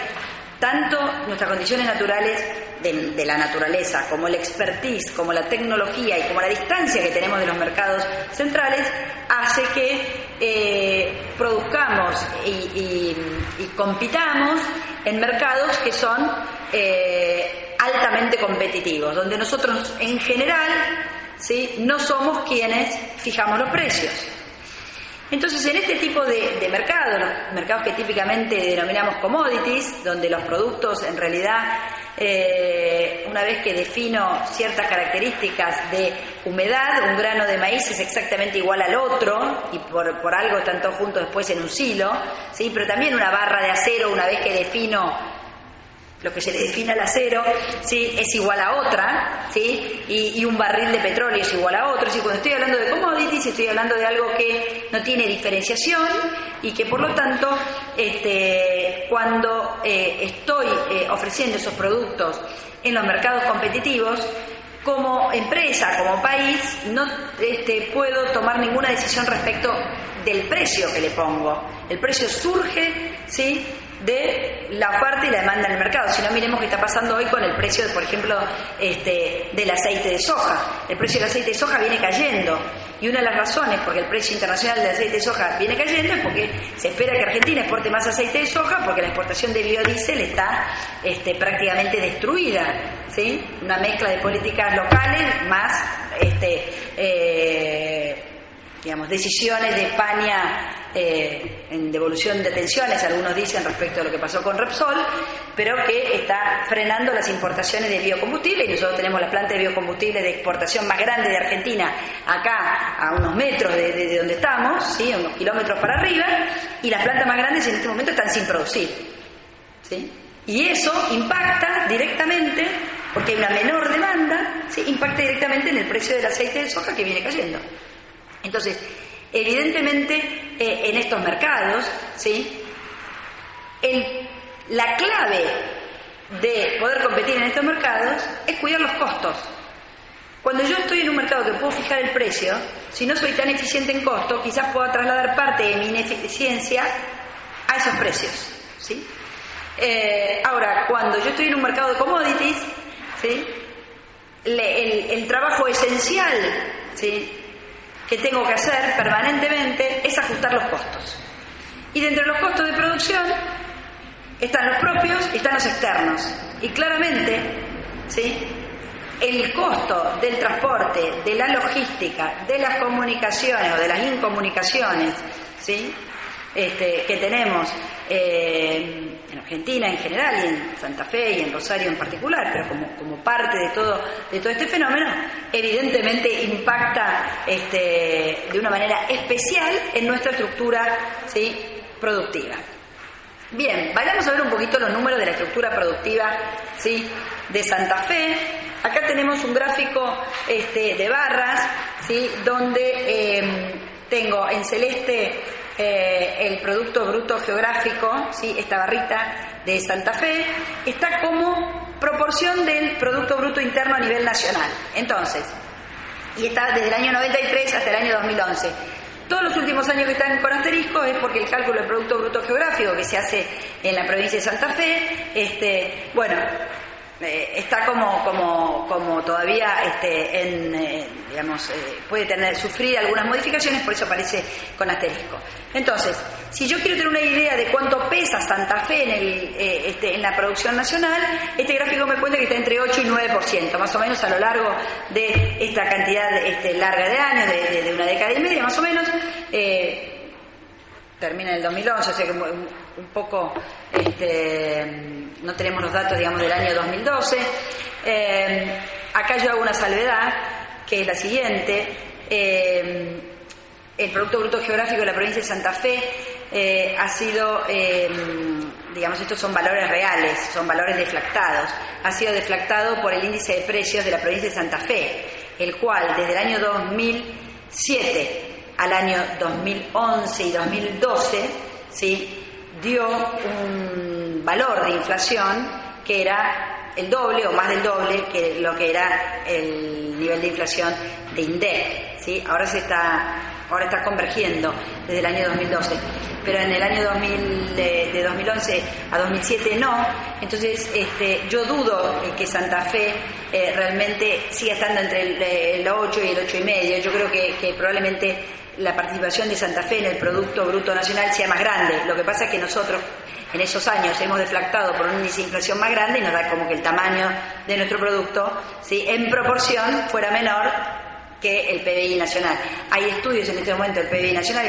tanto nuestras condiciones naturales de, la naturaleza, como el expertise, como la tecnología y como la distancia que tenemos de los mercados centrales, hace que eh, produzcamos y, compitamos en mercados que son eh, altamente competitivos, donde nosotros en general ¿sí? no somos quienes fijamos los precios. Entonces, en este tipo de, mercados, los mercados que típicamente denominamos commodities, donde los productos en realidad, eh, una vez que defino ciertas características de humedad, un grano de maíz es exactamente igual al otro, y por, por algo están todos juntos después en un silo, ¿sí? pero también una barra de acero, una vez que defino lo que se le define al acero, ¿sí? es igual a otra, ¿sí? y, un barril de petróleo es igual a otro. ¿sí? Cuando estoy hablando de commodities, estoy hablando de algo que no tiene diferenciación y que por lo tanto, este, cuando eh, estoy eh, ofreciendo esos productos en los mercados competitivos, como empresa, como país, no este, puedo tomar ninguna decisión respecto del precio que le pongo. El precio surge, ¿sí? De la oferta y la demanda en el mercado. Si no, miremos qué está pasando hoy con el precio, por ejemplo, este, del aceite de soja. El precio del aceite de soja viene cayendo. Y una de las razones por el precio internacional del aceite de soja viene cayendo es porque se espera que Argentina exporte más aceite de soja porque la exportación de biodiesel está este, prácticamente destruida. ¿sí? Una mezcla de políticas locales más este, eh, digamos, decisiones de España eh, en devolución de tensiones, algunos dicen respecto a lo que pasó con Repsol, pero que está frenando las importaciones de biocombustible y nosotros tenemos la planta de biocombustible de exportación más grande de Argentina acá a unos metros de, donde estamos, ¿sí? unos kilómetros para arriba, y las plantas más grandes en este momento están sin producir. ¿sí? Y eso impacta directamente, porque hay una menor demanda, ¿sí? impacta directamente en el precio del aceite de soja que viene cayendo. Entonces, evidentemente eh, en estos mercados, ¿sí? la clave de poder competir en estos mercados es cuidar los costos. Cuando yo estoy en un mercado que puedo fijar el precio, si no soy tan eficiente en costo, quizás pueda trasladar parte de mi ineficiencia a esos precios. ¿sí? Eh, ahora, cuando yo estoy en un mercado de commodities, ¿sí? el, el, trabajo esencial ¿sí? Que tengo que hacer permanentemente es ajustar los costos. Y dentro de los costos de producción están los propios y están los externos. Y claramente, ¿sí? el costo del transporte, de la logística, de las comunicaciones o de las incomunicaciones, ¿sí? Este, que tenemos eh, en Argentina en general y en Santa Fe y en Rosario en particular, pero como, parte de todo, este fenómeno, evidentemente impacta este, de una manera especial en nuestra estructura productiva. Bien, vayamos a ver un poquito los números de la estructura productiva de Santa Fe. Acá tenemos un gráfico este, de barras, donde em, tengo en celeste eh, el Producto Bruto Geográfico, ¿sí? esta barrita de Santa Fe, está como proporción del Producto Bruto Interno a nivel nacional. Entonces, y está desde el año 93 hasta el año 2011. Todos los últimos años que están con asterisco es porque el cálculo del Producto Bruto Geográfico que se hace en la provincia de Santa Fe, este, bueno, eh, está como, como, como todavía este, en, eh, eh, puede tener, sufrir algunas modificaciones, por eso aparece con asterisco. Entonces, si yo quiero tener una idea de cuánto pesa Santa Fe en, el, este, en la producción nacional, este gráfico me cuenta que está entre 8 y 9%, más o menos a lo largo de esta cantidad este, larga de años, de, de, una década y media más o menos. termina en el 2011, o sea que un poco, este, no tenemos los datos, digamos, del año 2012. Eh, acá yo hago una salvedad, que es la siguiente. Eh, el Producto Bruto Geográfico de la provincia de Santa Fe eh, ha sido, digamos, estos son valores reales, son valores deflactados, ha sido deflactado por el índice de precios de la provincia de Santa Fe, el cual desde el año 2007 al año 2011 y 2012, ¿sí? dio un valor de inflación que era el doble o más del doble que lo que era el nivel de inflación de INDEC. ¿sí? Ahora se está ahora está convergiendo desde el año 2012, pero en el año 2000, de, 2011 a 2007 no, entonces este, yo dudo que Santa Fe eh, realmente siga estando entre el, 8 y el 8 y medio, yo creo que probablemente la participación de Santa Fe en el Producto Bruto Nacional sea más grande. Lo que pasa es que nosotros en esos años hemos deflactado por un índice de inflación más grande y nos da como que el tamaño de nuestro producto, ¿sí? en proporción, fuera menor que el PBI nacional. Hay estudios en este momento del PBI nacional,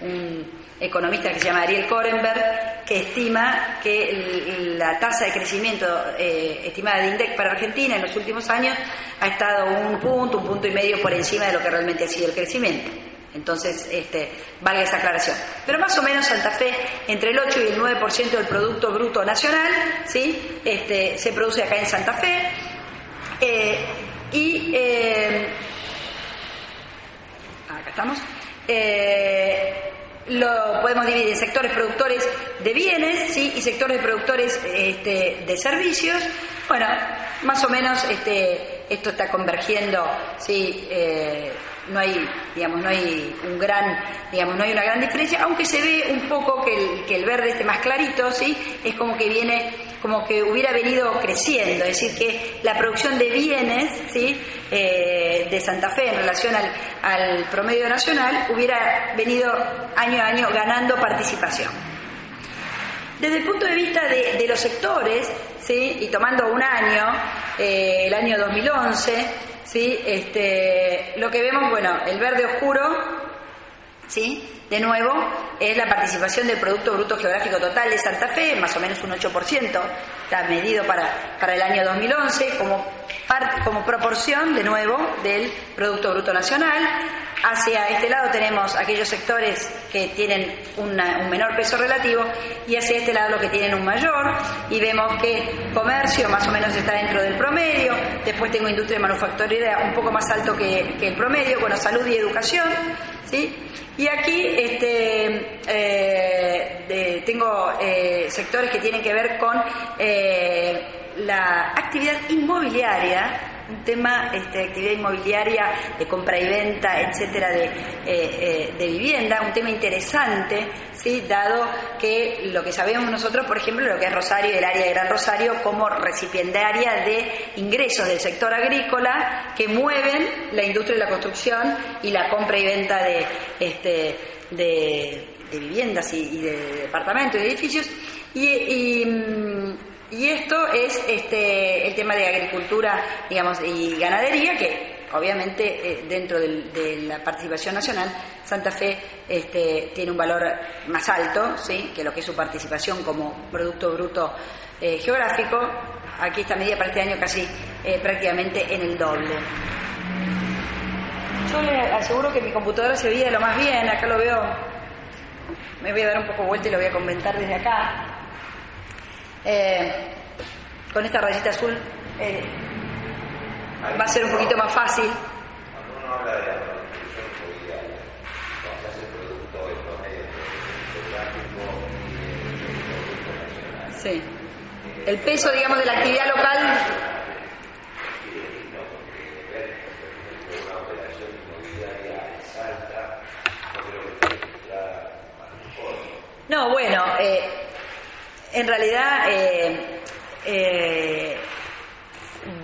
un, economista que se llama Ariel Korenberg, que estima que la tasa de crecimiento eh, estimada de INDEC para Argentina en los últimos años ha estado un punto, un punto y medio por encima de lo que realmente ha sido el crecimiento. Entonces, este, valga esa aclaración. Pero más o menos Santa Fe, entre el 8 y el 9% del Producto Bruto Nacional, ¿sí? Este, se produce acá en Santa Fe. Eh, y eh, acá estamos. Eh, lo podemos dividir en sectores productores de bienes ¿sí? y sectores productores este, de servicios. Bueno, más o menos este, esto está convergiendo, ¿sí? No hay, digamos, no hay un gran, digamos, no hay una gran diferencia, aunque se ve un poco que el, que el verde este más clarito, ¿sí? Es como que viene, como que hubiera venido creciendo, es decir, que la producción de bienes, ¿sí? Eh, de Santa Fe en relación al, al promedio nacional hubiera venido año a año ganando participación. Desde el punto de vista de, los sectores, ¿sí? y tomando un año, eh, el año 2011, ¿sí? Este, lo que vemos, bueno, el verde oscuro, ¿sí? De nuevo, es la participación del Producto Bruto Geográfico Total de Santa Fe, más o menos un 8%, está medido para, para el año 2011 como, como proporción, de nuevo, del Producto Bruto Nacional. Hacia este lado tenemos aquellos sectores que tienen un menor peso relativo y hacia este lado los que tienen un mayor y vemos que comercio más o menos está dentro del promedio, después tengo industria manufacturera un poco más alto que, que el promedio, bueno, salud y educación, ¿sí? Y aquí este, eh, tengo eh, sectores que tienen que ver con eh, la actividad inmobiliaria un tema este, actividad inmobiliaria, de compra y venta, etcétera, de, eh, eh, de vivienda, un tema interesante, ¿sí? dado que lo que sabemos nosotros, por ejemplo, lo que es Rosario, el área de Gran Rosario, como recipiendaria de ingresos del sector agrícola que mueven la industria de la construcción y la compra y venta de, este, de, viviendas y, de departamentos y edificios. y mm, y esto es este, el tema de agricultura digamos, y ganadería, que obviamente eh, dentro de la participación nacional, Santa Fe este, tiene un valor más alto ¿sí? que lo que es su participación como Producto Bruto eh, Geográfico. Aquí está medida para este año casi eh, prácticamente en el doble. Yo le aseguro que mi computadora se veía lo más bien, acá lo veo, me voy a dar un poco vuelta y lo voy a comentar desde acá. Eh, con esta rayita azul, eh, va a ser un poquito más fácil.
Cuando uno habla de la producción inmobiliaria, cuando se hace producto promedio geográfico y de producto nacional,
Sí. El peso, digamos, de la actividad local.
No,
bueno, eh, en realidad eh, eh,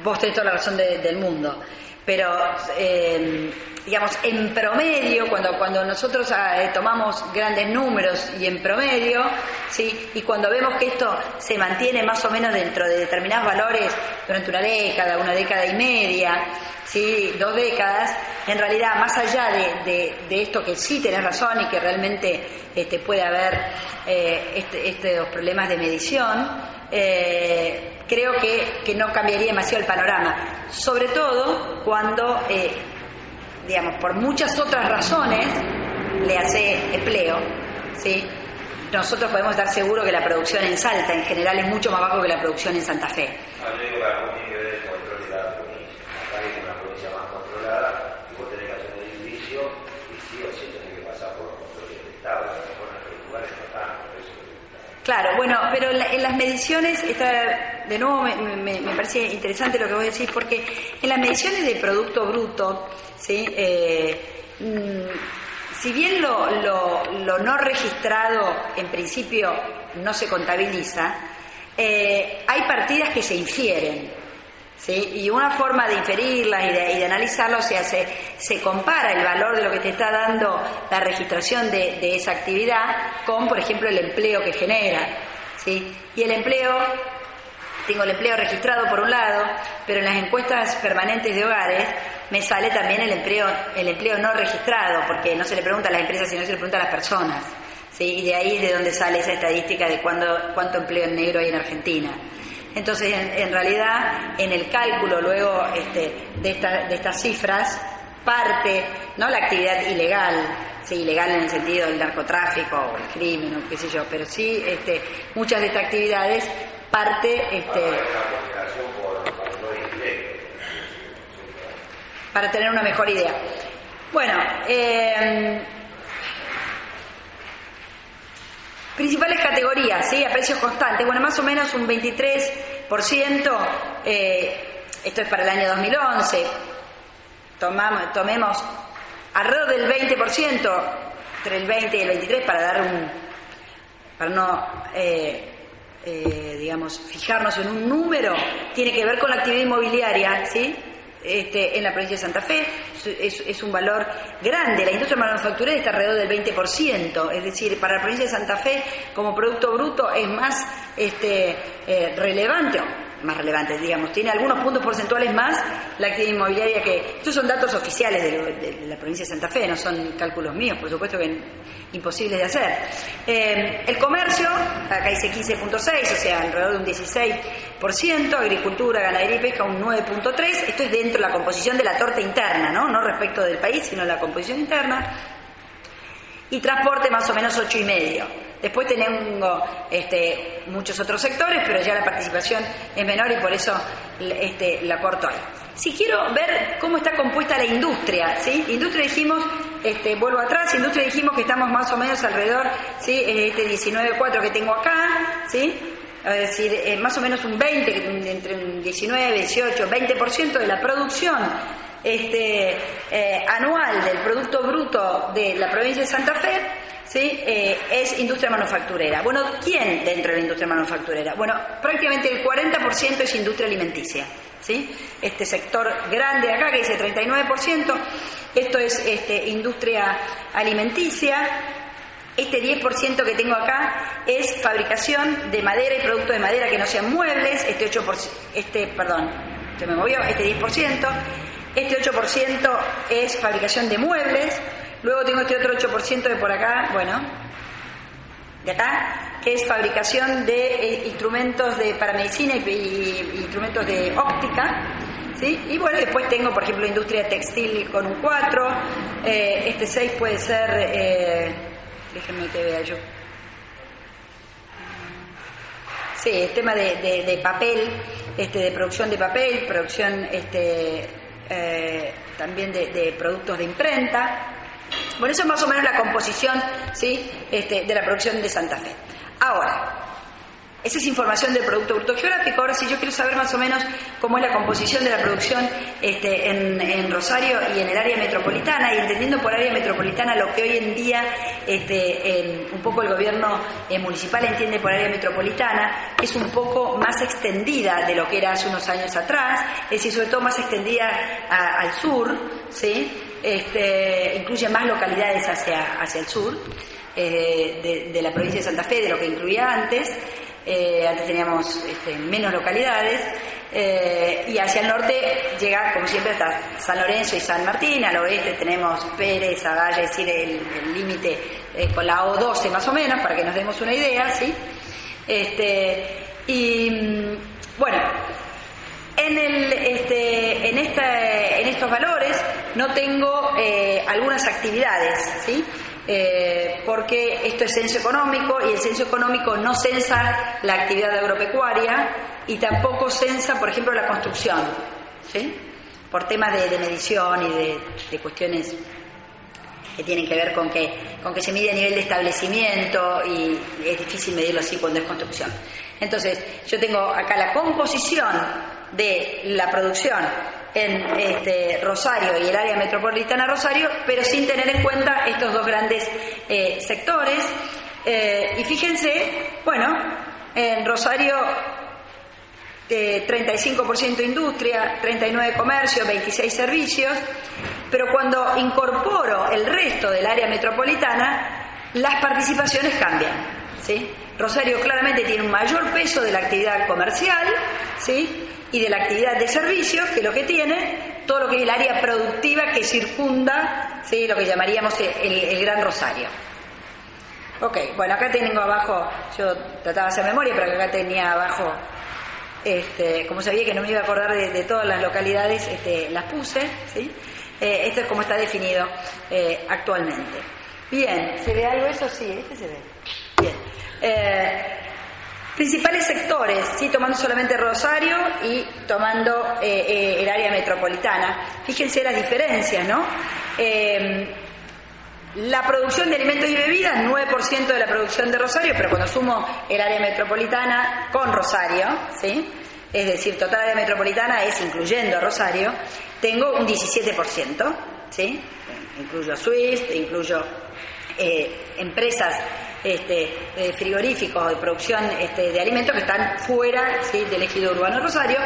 vos tenés toda la razón de- del mundo, pero eh, digamos, en promedio, cuando, cuando nosotros ah, eh, tomamos grandes números y en promedio, ¿sí? y cuando vemos que esto se mantiene más o menos dentro de determinados valores durante una década, una década y media, ¿sí? dos décadas, en realidad, más allá de, de- de esto que sí tenés razón y que realmente este, puede haber eh, este- estos problemas de medición, eh, creo que, que no cambiaría demasiado el panorama, sobre todo cuando, eh, digamos, por muchas otras razones le hace empleo, ¿sí? Nosotros podemos estar seguros que la producción en Salta en general es mucho más bajo que la producción en Santa Fe.
Ah, yo digo que algún tiene que ver el control de la provincia. Acá hay una provincia más controlada y vos tenés que hacer un edificio y sí o sí tenés que pasar por los controles del Estado. A lo mejor en otros lugares no tanto, por eso
Claro, bueno, pero en, la- en las mediciones, está, de nuevo me, me- parece interesante lo que vos decís, porque en las mediciones de Producto Bruto, ¿sí? Eh, mm, si bien lo no registrado en principio no se contabiliza, eh, hay partidas que se infieren. ¿Sí? Y una forma de inferirlas y de, y de analizarlo, o sea, se, se compara el valor de lo que te está dando la registración de, de esa actividad con, por ejemplo, el empleo que genera. ¿sí? Y el empleo, tengo el empleo registrado por un lado, pero en las encuestas permanentes de hogares me sale también el empleo, el empleo no registrado, porque no se le pregunta a las empresas, sino se le pregunta a las personas. ¿sí? Y de ahí es de donde sale esa estadística de cuándo, cuánto empleo en negro hay en Argentina. Entonces, en, en realidad, en el cálculo luego este, de, esta- de estas cifras, parte, no la actividad ilegal, sí, ilegal en el sentido del narcotráfico o el crimen o qué sé yo, pero sí este, muchas de estas actividades parte este, para tener una mejor idea. Bueno, eh, principales categorías, ¿sí? A precios constantes. Bueno, más o menos un 23%, eh, esto es para el año 2011. Tomamos, tomemos alrededor del 20%, entre el 20 y el 23 para dar un, para no, eh, eh, digamos, fijarnos en un número, tiene que ver con la actividad inmobiliaria, ¿sí? Este, en la provincia de Santa Fe. Es, un valor grande. La industria manufacturera está alrededor del 20%, es decir, para la provincia de Santa Fe como producto bruto es más este, eh, relevante, más relevante, digamos, tiene algunos puntos porcentuales más la actividad inmobiliaria que... Estos son datos oficiales de, lo- de la provincia de Santa Fe, no son cálculos míos, por supuesto que imposibles de hacer. Eh, el comercio, acá dice 15.6, o sea, alrededor de un 16%, agricultura, ganadería y pesca un 9.3%, esto es dentro de la composición de la torta interna, ¿no? No respecto del país, sino la composición interna y transporte más o menos ocho y medio. Después tengo este, muchos otros sectores, pero ya la participación es menor y por eso este, la corto ahí. Si quiero ver cómo está compuesta la industria, ¿sí? Industria dijimos, este, vuelvo atrás, industria dijimos que estamos más o menos alrededor, ¿sí? Este 19.4 que tengo acá, ¿sí? Es decir, más o menos un 20, que- entre un 19, 18, 20% de la producción este, eh, anual del Producto Bruto de la provincia de Santa Fe ¿sí? Eh, es industria manufacturera. Bueno, ¿quién dentro de la industria manufacturera? Bueno, prácticamente el 40% es industria alimenticia. ¿sí? Este sector grande de acá, que dice 39%, esto es este, industria alimenticia. Este 10% que tengo acá es fabricación de madera y productos de madera que no sean muebles. Este 8%, este, perdón, se me movió, este 10%. Este 8% es fabricación de muebles. Luego tengo este otro 8% de por acá, bueno, de acá, que es fabricación de eh, instrumentos de, para medicina y, instrumentos de óptica. ¿sí? Y bueno, después tengo, por ejemplo, industria textil con un 4. eh, este 6 puede ser, eh, déjenme que vea yo. Sí, el tema de, de- de papel, este, de producción de papel, producción este, eh, también de, productos de imprenta. Bueno, eso es más o menos la composición ¿sí? este, de la producción de Santa Fe. Ahora, esa es información del Producto Bruto Geográfico. Ahora, si yo quiero saber más o menos cómo es la composición de la producción este, en, Rosario y en el área metropolitana, y entendiendo por área metropolitana lo que hoy en día este, el- un poco el gobierno eh, municipal entiende por área metropolitana, es un poco más extendida de lo que era hace unos años atrás, es decir, sobre todo más extendida al sur, ¿sí? Este, incluye más localidades hacia, hacia el sur eh, de la provincia de Santa Fe de lo que incluía antes. Eh, antes teníamos este, menos localidades. eh, y hacia el norte llega, como siempre, hasta San Lorenzo y San Martín. Al oeste tenemos Pérez, Agalla, es decir, el límite eh, con la O12 más o menos, para que nos demos una idea, ¿sí? Este, y mm, bueno, en, el, este, en, esta- en estos valores no tengo algunas actividades, ¿sí? Eh, porque esto es censo económico y el censo económico no censa la actividad agropecuaria y tampoco censa, por ejemplo, la construcción, ¿sí? por temas de, medición y de, de cuestiones que tienen que ver con que, con que se mide a nivel de establecimiento y es difícil medirlo así cuando es construcción. Entonces, yo tengo acá la composición de la producción en este, Rosario y el área metropolitana Rosario, pero sin tener en cuenta estos dos grandes eh, sectores. Eh, y fíjense, bueno, en Rosario eh, 35% industria, 39 comercio, 26 servicios, pero cuando incorporo el resto del área metropolitana, las participaciones cambian. ¿sí? Rosario claramente tiene un mayor peso de la actividad comercial ¿sí? y de la actividad de servicios que lo que tiene todo lo que es el área productiva que circunda ¿sí? lo que llamaríamos el, Gran Rosario. Ok, bueno, acá tengo abajo, yo trataba de hacer memoria, pero acá tenía abajo este, como sabía que no me iba a acordar de, de todas las localidades, este, las puse, ¿sí? Eh, esto es como está definido eh, actualmente. Bien, ¿se ve algo eso? Sí, este se ve. Bien. Eh, principales sectores, ¿sí? tomando solamente Rosario y tomando eh, eh, el área metropolitana. Fíjense las diferencias, ¿no? La producción de alimentos y bebidas, 9% de la producción de Rosario, pero cuando sumo el área metropolitana con Rosario, ¿sí? es decir, total área metropolitana es incluyendo Rosario, tengo un 17%, ¿sí? incluyo Swift, incluyo empresas este, eh, frigoríficos de producción este, de alimentos que están fuera del ejido urbano Rosario.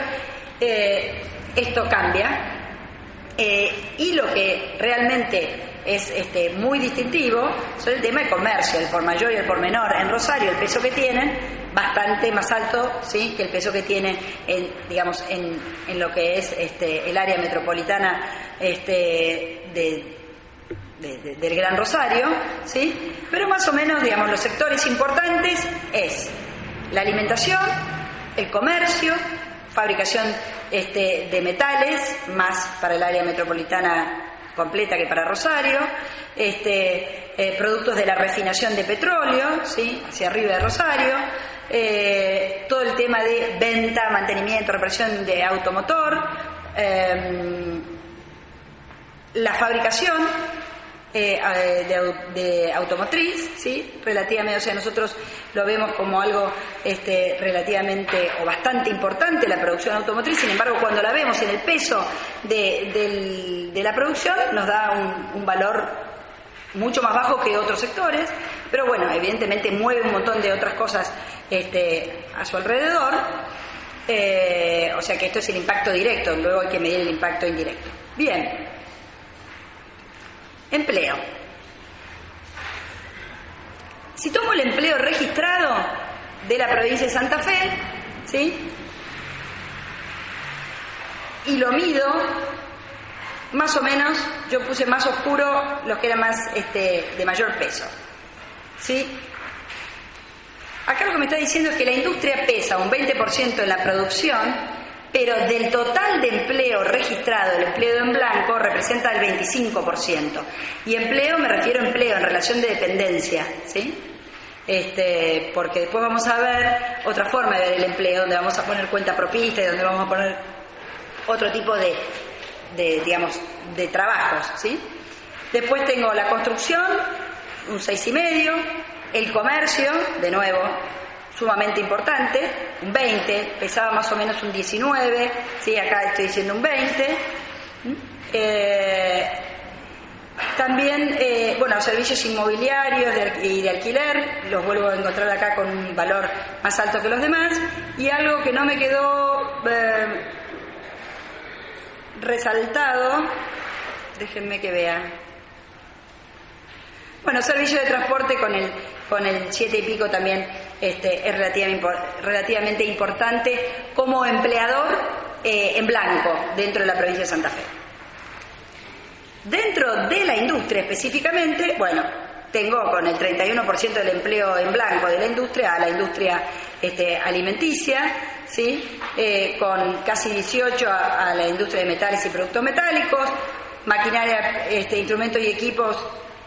Eh, esto cambia eh, y lo que realmente es este, muy distintivo son el tema de comercio, el por mayor y el por menor. En Rosario el peso que tienen bastante más alto que el peso que tiene en, digamos, en lo que es este, el área metropolitana este, de, de- de- del Gran Rosario, ¿sí? pero más o menos digamos, los sectores importantes es la alimentación, el comercio, fabricación este, de metales, más para el área metropolitana completa que para Rosario, este, eh, productos de la refinación de petróleo, ¿sí? hacia arriba de Rosario, eh, todo el tema de venta, mantenimiento, reparación de automotor, em, la fabricación eh, eh, de, au- de automotriz, ¿sí? relativamente, o sea, nosotros lo vemos como algo este, relativamente o bastante importante la producción automotriz, sin embargo, cuando la vemos en el peso de, la producción, nos da un, un valor mucho más bajo que otros sectores, pero bueno, evidentemente mueve un montón de otras cosas este, a su alrededor, eh, o sea que esto es el impacto directo, luego hay que medir el impacto indirecto. Bien, Empleo. Si tomo el empleo registrado de la provincia de Santa Fe, ¿sí? Y lo mido, más o menos, yo puse más oscuro los que eran más este, de mayor peso. ¿Sí? Acá lo que me está diciendo es que la industria pesa un 20% en la producción, pero del total de empleo registrado, el empleo en blanco representa el 25%. Y empleo me refiero a empleo en relación de dependencia, ¿sí? Este, porque después vamos a ver otra forma de ver el empleo, donde vamos a poner cuenta propista y donde vamos a poner otro tipo de, de digamos, de trabajos, ¿sí? Después tengo la construcción, un seis y medio, el comercio, de nuevo, sumamente importante, un 20, pesaba más o menos un 19, ¿sí? acá estoy diciendo un 20. Eh, también, eh, bueno, servicios inmobiliarios y de alquiler, los vuelvo a encontrar acá con un valor más alto que los demás. Y algo que no me quedó eh, resaltado, déjenme que vea. Bueno, servicio de transporte con el con el siete y pico también este, es relativamente, importante como empleador eh, en blanco dentro de la provincia de Santa Fe. Dentro de la industria específicamente, bueno, tengo con el 31% del empleo en blanco de la industria a la industria este, alimenticia, ¿sí? Eh, con casi 18 a, la industria de metales y productos metálicos, maquinaria, este, instrumentos y equipos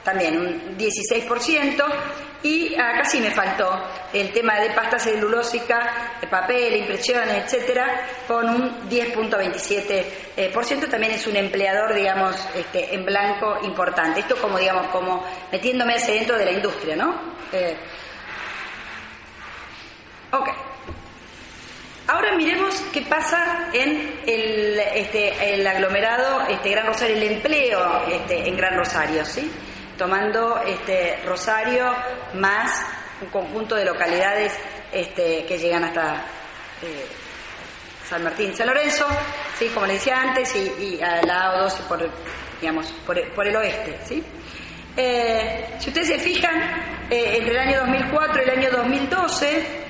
también un 16%, y acá sí me faltó el tema de pasta celulósica, de papel, impresiones, etcétera, con un 10.27%. También es un empleador, digamos, este, en blanco importante. Esto como, digamos, como metiéndome hacia dentro de la industria, ¿no? Eh, ok. Ahora miremos qué pasa en el, este, el aglomerado este, Gran Rosario, el empleo este, en Gran Rosario, ¿sí? Tomando este, Rosario más un conjunto de localidades este, que llegan hasta eh, San Martín y San Lorenzo, ¿sí? como le decía antes, y, al lado 12 por, digamos, por, el oeste. ¿sí? Eh, si ustedes se fijan, eh, entre el año 2004 y el año 2012,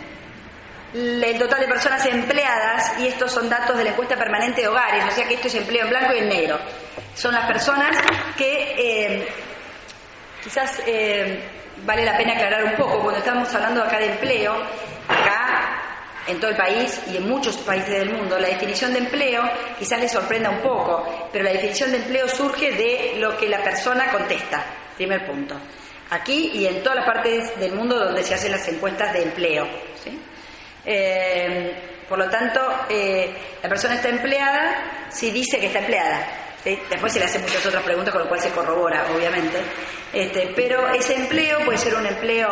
el total de personas empleadas, y estos son datos de la encuesta permanente de hogares, o sea que esto es empleo en blanco y en negro, son las personas que Quizás eh, vale la pena aclarar un poco, cuando estamos hablando acá de empleo, acá en todo el país y en muchos países del mundo, la definición de empleo quizás les sorprenda un poco, pero la definición de empleo surge de lo que la persona contesta, primer punto. Aquí y en todas las partes del mundo donde se hacen las encuestas de empleo. Eh, por lo tanto, eh, la persona está empleada si dice que está empleada. Después se le hacen muchas otras preguntas, con lo cual se corrobora, obviamente. Este, pero ese empleo puede ser un empleo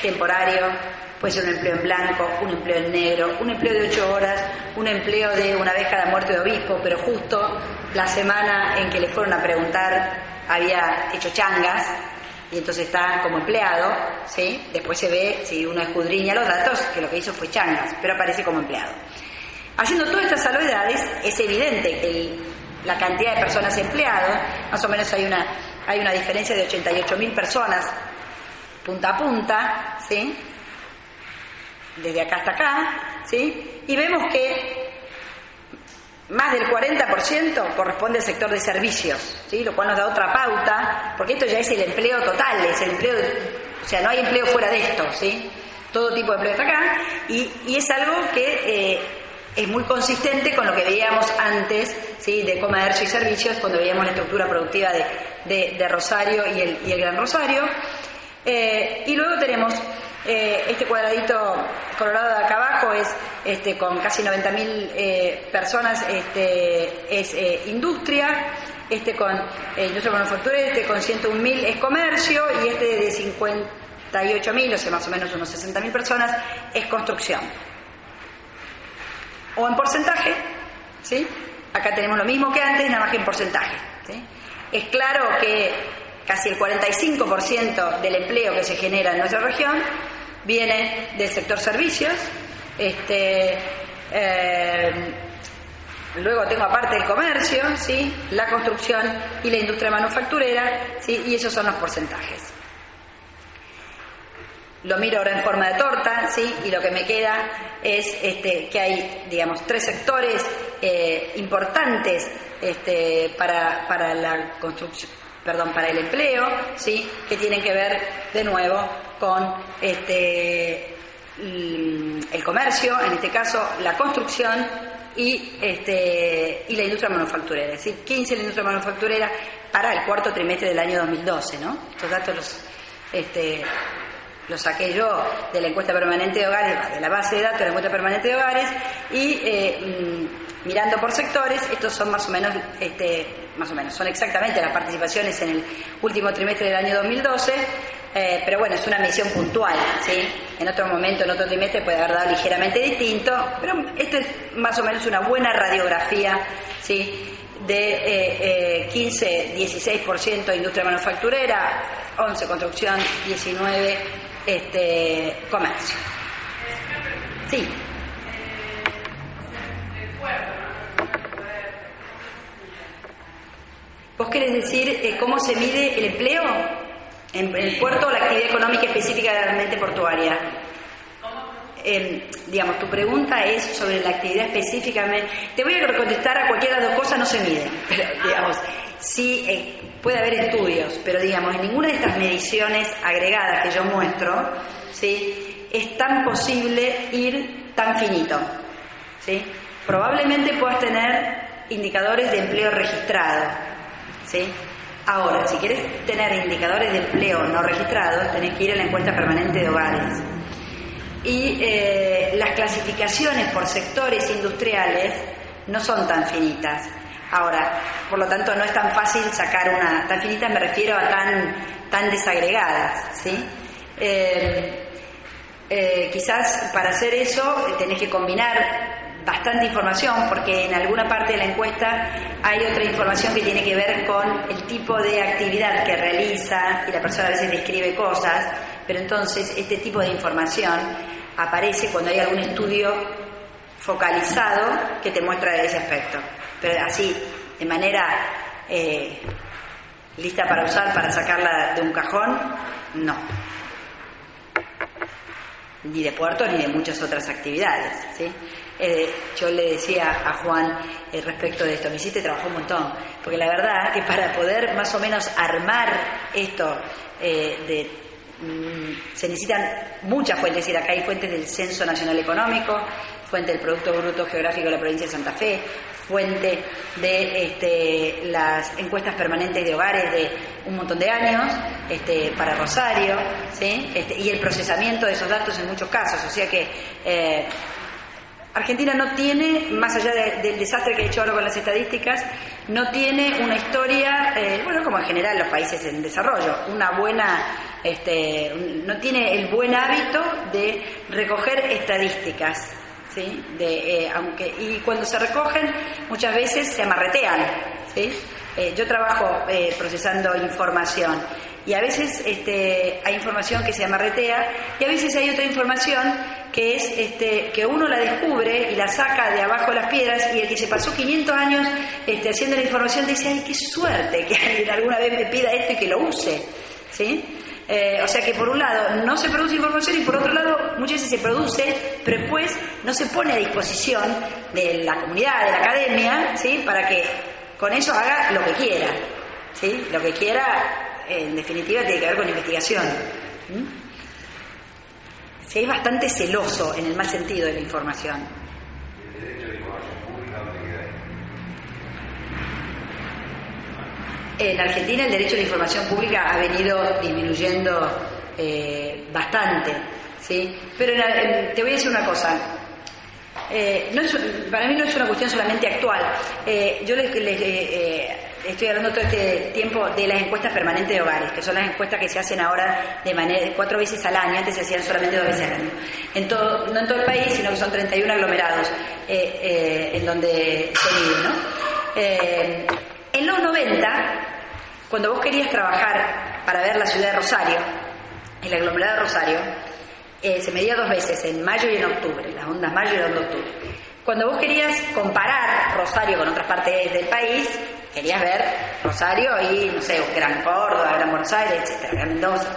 temporario, puede ser un empleo en blanco, un empleo en negro, un empleo de ocho horas, un empleo de una vez cada muerte de obispo, pero justo la semana en que le fueron a preguntar había hecho changas y entonces está como empleado, ¿sí? Después se ve, si uno escudriña los datos, que lo que hizo fue changas, pero aparece como empleado. Haciendo todas estas salvedades, es evidente que el la cantidad de personas empleadas, más o menos hay una, hay una diferencia de 88.000 personas punta a punta, ¿sí? Desde acá hasta acá, ¿sí? Y vemos que más del 40% corresponde al sector de servicios, ¿sí? Lo cual nos da otra pauta, porque esto ya es el empleo total, es el empleo, o sea, no hay empleo fuera de esto, ¿sí? Todo tipo de empleo está acá, y, y es algo que... Eh, es muy consistente con lo que veíamos antes ¿sí? de comercio y servicios, cuando veíamos la estructura productiva de, Rosario y el, y el, Gran Rosario. Eh, y luego tenemos eh, este cuadradito colorado de acá abajo, es este, con casi 90.000 eh, personas, este, es industria, este con industria manufacturera, este con 101.000 es comercio y este de 58.000, o sea, más o menos unos 60.000 personas, es construcción o en porcentaje, ¿sí? Acá tenemos lo mismo que antes, nada más que en porcentaje. Es claro que casi el 45% del empleo que se genera en nuestra región viene del sector servicios. Este, eh, luego tengo aparte el comercio, ¿sí? la construcción y la industria manufacturera, ¿sí? y esos son los porcentajes lo miro ahora en forma de torta, ¿sí? Y lo que me queda es este, que hay, digamos, tres sectores eh, importantes este, para, para la construcción, perdón, para el empleo, ¿sí? Que tienen que ver, de nuevo, con este, el comercio, en este caso la construcción y, este, y la industria manufacturera, es decir, 15 la industria manufacturera para el cuarto trimestre del año 2012, ¿no? Estos datos los, este, lo saqué yo de la encuesta permanente de hogares, de la base de datos de la encuesta permanente de hogares, y eh, mm, mirando por sectores, estos son más o menos, este, más o menos, son exactamente las participaciones en el último trimestre del año 2012, eh, pero bueno, es una medición puntual, ¿sí? En otro momento, en otro trimestre puede haber dado ligeramente distinto, pero esto es más o menos una buena radiografía, ¿sí? De 15, 16% industria manufacturera, 11 construcción, 19 este, comercio. Sí. ¿Vos querés decir eh, cómo se mide el empleo en el puerto o la actividad económica específica de la mente portuaria? Eh, digamos, tu pregunta es sobre la actividad específica. Te voy a contestar a cualquiera de las dos cosas, no se mide. Pero, [laughs] digamos, sí eh, puede haber estudios, pero digamos, en ninguna de estas mediciones agregadas que yo muestro, ¿sí? es tan posible ir tan finito. ¿sí? Probablemente puedas tener indicadores de empleo registrado. ¿sí? Ahora, si quieres tener indicadores de empleo no registrados, tenés que ir a la encuesta permanente de hogares. Y eh, las clasificaciones por sectores industriales no son tan finitas. Ahora, por lo tanto, no es tan fácil sacar una, tan finita me refiero a tan, tan desagregadas, ¿sí? Eh, eh, quizás para hacer eso tenés que combinar bastante información porque en alguna parte de la encuesta hay otra información que tiene que ver con el tipo de actividad que realiza y la persona a veces describe cosas, pero entonces este tipo de información aparece cuando hay algún estudio focalizado que te muestra ese aspecto. Pero así, de manera eh, lista para usar, para sacarla de un cajón, no. Ni de puerto ni de muchas otras actividades. ¿sí? Eh, yo le decía a Juan eh, respecto de esto, me hiciste trabajar un montón, porque la verdad que para poder más o menos armar esto de mm, se necesitan muchas fuentes, es acá hay fuentes del Censo Nacional Económico, fuente del Producto Bruto Geográfico de la provincia de Santa Fe, fuente de este, las encuestas permanentes de hogares de un montón de años este, para Rosario, ¿sí? Este, y el procesamiento de esos datos en muchos casos. O sea que eh, Argentina no tiene, más allá del desastre que he hecho ahora con las estadísticas, no tiene una historia, eh, bueno, como en general los países en desarrollo, una buena, este, no tiene el buen hábito de recoger estadísticas ¿sí? De, eh, aunque, y cuando se recogen muchas veces se amarretean. ¿sí? Eh, yo trabajo eh, procesando información y a veces este, hay información que se amarretea y a veces hay otra información que es este, que uno la descubre y la saca de abajo de las piedras y el que se pasó 500 años este, haciendo la información dice, ay, qué suerte que alguien alguna vez me pida esto y que lo use. ¿sí? Eh, o sea que por un lado no se produce información y por otro lado muchas veces se produce, pero después no se pone a disposición de la comunidad, de la academia, ¿sí? para que con eso haga lo que quiera. ¿sí? Lo que quiera, en definitiva, tiene que ver con investigación. Si es bastante celoso en el mal sentido de la información. En Argentina el derecho a la información pública ha venido disminuyendo eh, bastante, ¿sí? Pero te voy a decir una cosa. Eh, para mí no es una cuestión solamente actual. Eh, yo les, estoy hablando todo este tiempo de las encuestas permanentes de hogares, que son las encuestas que se hacen ahora de manera cuatro veces al año, antes se hacían solamente dos veces al año. No en todo el país, sino que son 31 aglomerados en donde se ¿no? En los 90, cuando vos querías trabajar para ver la ciudad de Rosario, el aglomerado de Rosario, eh, se medía dos veces, en mayo y en octubre, las ondas mayo y la onda octubre. Cuando vos querías comparar Rosario con otras partes del país, querías ver Rosario y, no sé, Gran Córdoba, Gran Buenos Aires, etcétera, Gran Mendoza.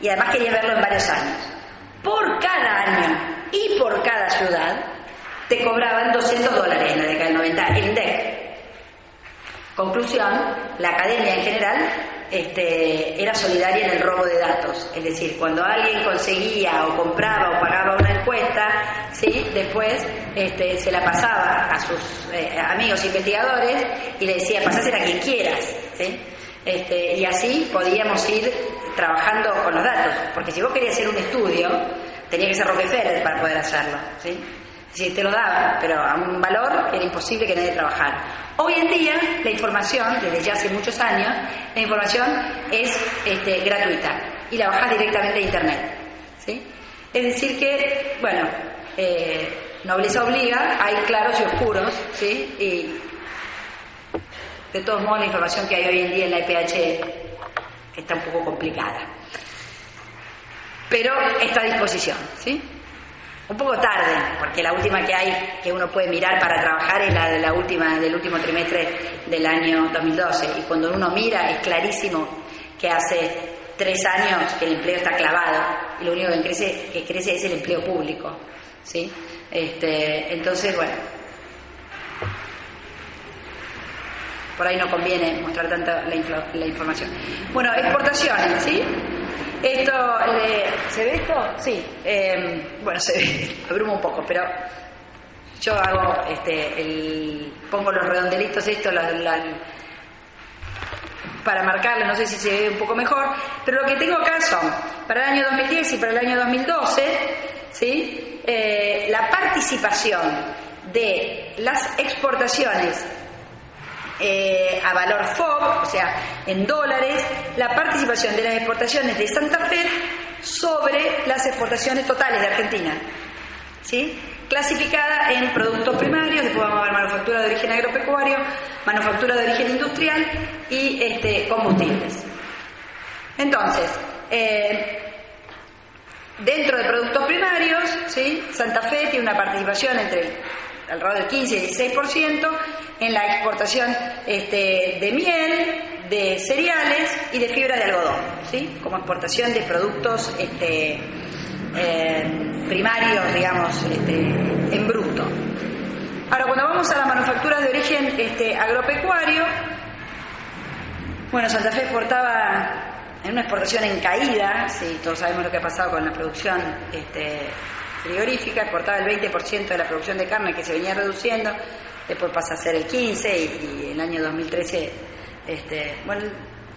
Y además querías verlo en varios años. Por cada año y por cada ciudad, te cobraban 200 dólares en la década del 90 el INDEC. Conclusión, la academia en general este, era solidaria en el robo de datos, es decir, cuando alguien conseguía o compraba o pagaba una encuesta, ¿sí? después este, se la pasaba a sus eh, amigos investigadores y le decía, pasásela a quien quieras. ¿sí? Este, y así podíamos ir trabajando con los datos, porque si vos querías hacer un estudio, tenía que ser Rockefeller para poder hacerlo, ¿sí? Si te lo daba, pero a un valor era imposible que nadie trabajara. Hoy en día, la información, desde ya hace muchos años, la información es este, gratuita y la bajas directamente de Internet. ¿sí? Es decir que, bueno, eh, nobleza obliga, hay claros y oscuros, ¿sí? Y de todos modos la información que hay hoy en día en la EPH está un poco complicada. Pero está a disposición, ¿sí? Un poco tarde, porque la última que hay que uno puede mirar para trabajar es la de la última del último trimestre del año 2012 y cuando uno mira es clarísimo que hace tres años que el empleo está clavado y lo único que crece, es el empleo público, ¿sí? Este, entonces, bueno, por ahí no conviene mostrar tanta la información. Bueno, exportaciones, ¿sí? Esto, ¿se ve esto? Sí. Eh, bueno, se ve, [laughs] abruma un poco, pero yo hago, este, el, pongo los redondelitos estos para marcarlo, no sé si se ve un poco mejor, pero lo que tengo acá son, para el año 2010 y para el año 2012, ¿sí? Eh, la participación de las exportaciones eh, a valor FOB, o sea, en dólares, la participación de las exportaciones de Santa Fe sobre las exportaciones totales de Argentina. ¿Sí? Clasificada en productos primarios, después vamos a ver manufactura de origen agropecuario, manufactura de origen industrial y este, combustibles. Entonces, eh, dentro de productos primarios, ¿sí? Santa Fe tiene una participación entre alrededor del 15 y 16%, en la exportación este, de miel, de cereales y de fibra de algodón, ¿sí? como exportación de productos este, eh, primarios, digamos, este, en bruto. Ahora, cuando vamos a la manufactura de origen agropecuario, bueno, Santa Fe exportaba en una exportación en caída, sí, todos sabemos lo que ha pasado con la producción este, frigorífica, exportaba el 20% de la producción de carne que se venía reduciendo, después pasa a ser el 15% y, en el año 2013, este, bueno,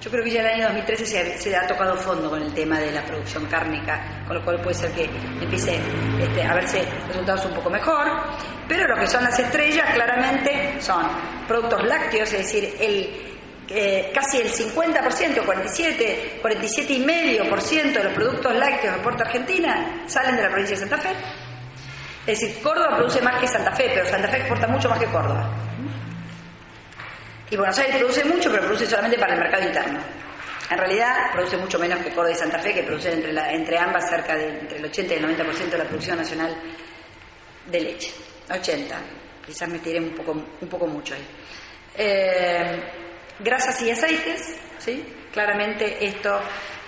yo creo que ya el año 2013 se, ha tocado fondo con el tema de la producción cárnica, con lo cual puede ser que empiece este, a verse resultados un poco mejor, pero lo que son las estrellas claramente son productos lácteos, es decir, el casi el 50%, 47, 47,5% de los productos lácteos de Puerto Argentina salen de la provincia de Santa Fe. Es decir, Córdoba produce más que Santa Fe, pero Santa Fe exporta mucho más que Córdoba. Y Buenos Aires produce mucho, pero produce solamente para el mercado interno. En realidad produce mucho menos que Córdoba y Santa Fe, que producen entre, entre ambas cerca de entre el 80 y el 90% de la producción nacional de leche. 80, quizás me tiré un poco, un poco mucho ahí. Eh, grasas y aceites, ¿sí? Claramente esto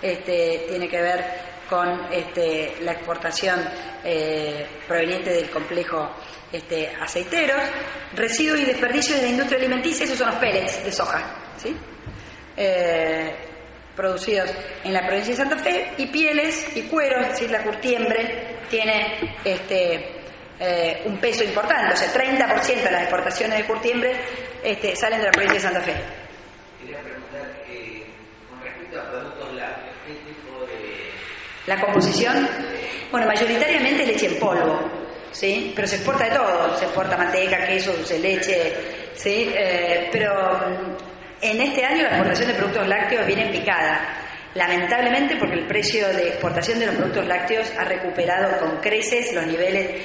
este, tiene que ver con este, la exportación eh, proveniente del complejo este, aceiteros, residuos y desperdicios de la industria alimenticia, esos son los pellets de soja, ¿sí? Eh, producidos en la provincia de Santa Fe, y pieles y cueros, es la curtiembre tiene este, eh, un peso importante, o sea, 30% de las exportaciones de curtiembre este, salen de la provincia de Santa Fe. La composición, bueno, mayoritariamente leche en polvo, ¿sí? Pero se exporta de todo, se exporta manteca, queso, dulce leche, ¿sí? Eh, pero mm, en este año la exportación de productos lácteos viene picada. Lamentablemente porque el precio de exportación de los productos lácteos ha recuperado con creces los niveles,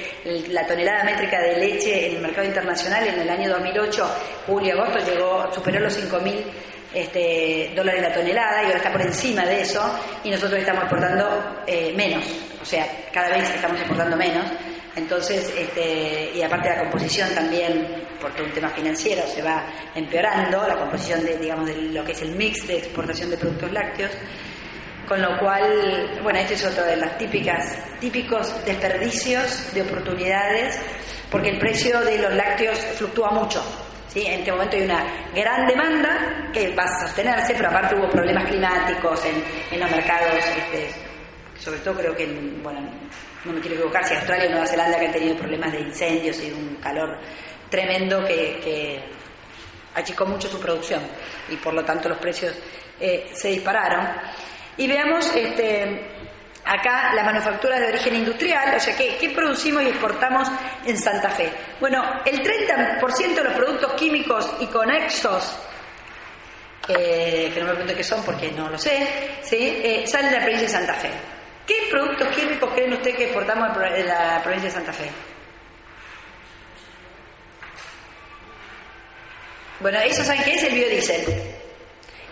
la tonelada métrica de leche en el mercado internacional en el año 2008, julio-agosto, llegó, superó los 5.000 este, dólares la tonelada y ahora está por encima de eso y nosotros estamos exportando eh, menos, o sea, cada vez estamos exportando menos. Entonces, este, y aparte la composición también, porque un tema financiero se va empeorando, la composición de, digamos, de lo que es el mix de exportación de productos lácteos, con lo cual, bueno, este es otro de los típicas, típicos desperdicios de oportunidades, porque el precio de los lácteos fluctúa mucho. En este momento hay una gran demanda que va a sostenerse, pero aparte hubo problemas climáticos en, los mercados, este, sobre todo creo que, bueno, no me quiero equivocar, si Australia y Nueva Zelanda que han tenido problemas de incendios y un calor tremendo que, achicó mucho su producción y por lo tanto los precios eh, se dispararon. Y veamos este, acá la manufactura de origen industrial, o sea, ¿qué, ¿qué, producimos y exportamos en Santa Fe? Bueno, el 30% de los productos químicos y conexos, eh, que no me pregunten qué son porque no lo sé, ¿sí? Eh, salen de la provincia de Santa Fe. ¿Qué productos químicos creen ustedes que exportamos en la provincia de Santa Fe? Bueno, eso saben qué es el biodiesel.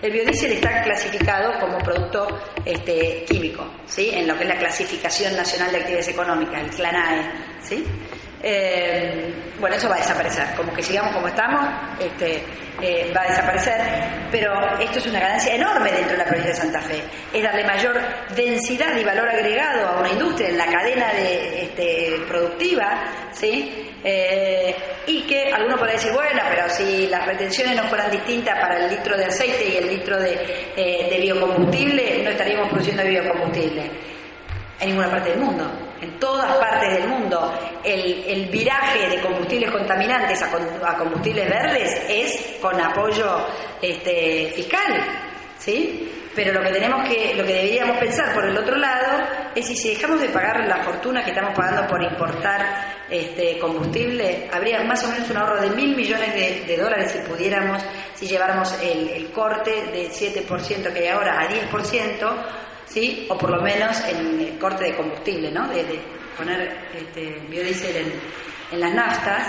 El biodiesel está clasificado como producto este, químico, ¿sí? En lo que es la clasificación nacional de actividades económicas, el CLANAE, ¿sí? Eh, bueno, eso va a desaparecer, como que sigamos como estamos, este, eh, va a desaparecer, pero esto es una ganancia enorme dentro de la provincia de Santa Fe, es darle mayor densidad y valor agregado a una industria en la cadena de, este, productiva, ¿sí? Eh, y que alguno puede decir, bueno, pero si las retenciones no fueran distintas para el litro de aceite y el litro de, de biocombustible, no estaríamos produciendo biocombustible en ninguna parte del mundo. En todas partes del mundo el, viraje de combustibles contaminantes a, a, combustibles verdes es con apoyo este, fiscal, ¿sí? Pero lo que tenemos que, lo que deberíamos pensar por el otro lado es si, dejamos de pagar la fortuna que estamos pagando por importar este combustible, habría más o menos un ahorro de mil millones de, de dólares si pudiéramos, si lleváramos el, el corte del 7% que hay ahora a 10%, ¿sí? o por lo menos en el corte de combustible, ¿no? de, poner este, biodiesel en, en, las naftas.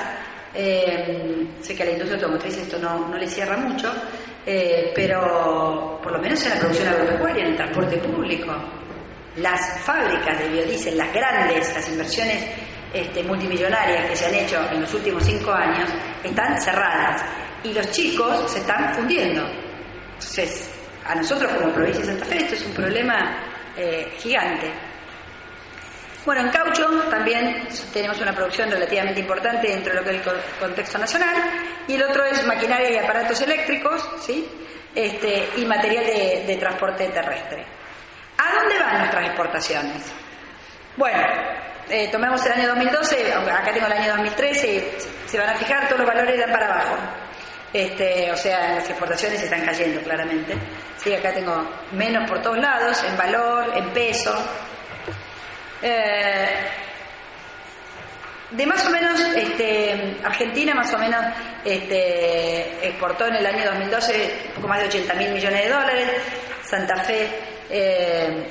Eh, sé que a la industria automotriz esto no, no le cierra mucho, eh, pero por lo menos en la producción agropecuaria, en el transporte público. Las fábricas de biodiesel, las grandes, las inversiones este, multimillonarias que se han hecho en los últimos cinco años, están cerradas y los chicos se están fundiendo. Entonces, a nosotros como provincia de Santa Fe esto es un problema eh, gigante. Bueno, en caucho también tenemos una producción relativamente importante dentro de lo que es el contexto nacional y el otro es maquinaria y aparatos eléctricos ¿sí? este, y material de, transporte terrestre. ¿A dónde van nuestras exportaciones? Bueno, eh, tomemos el año 2012, acá tengo el año 2013, se van a fijar, todos los valores dan para abajo. Este, o sea, las exportaciones están cayendo claramente. Sí, acá tengo menos por todos lados, en valor, en peso. Eh, de más o menos, este, Argentina más o menos este, exportó en el año 2012 un poco más de 80 mil millones de dólares. Santa Fe, eh,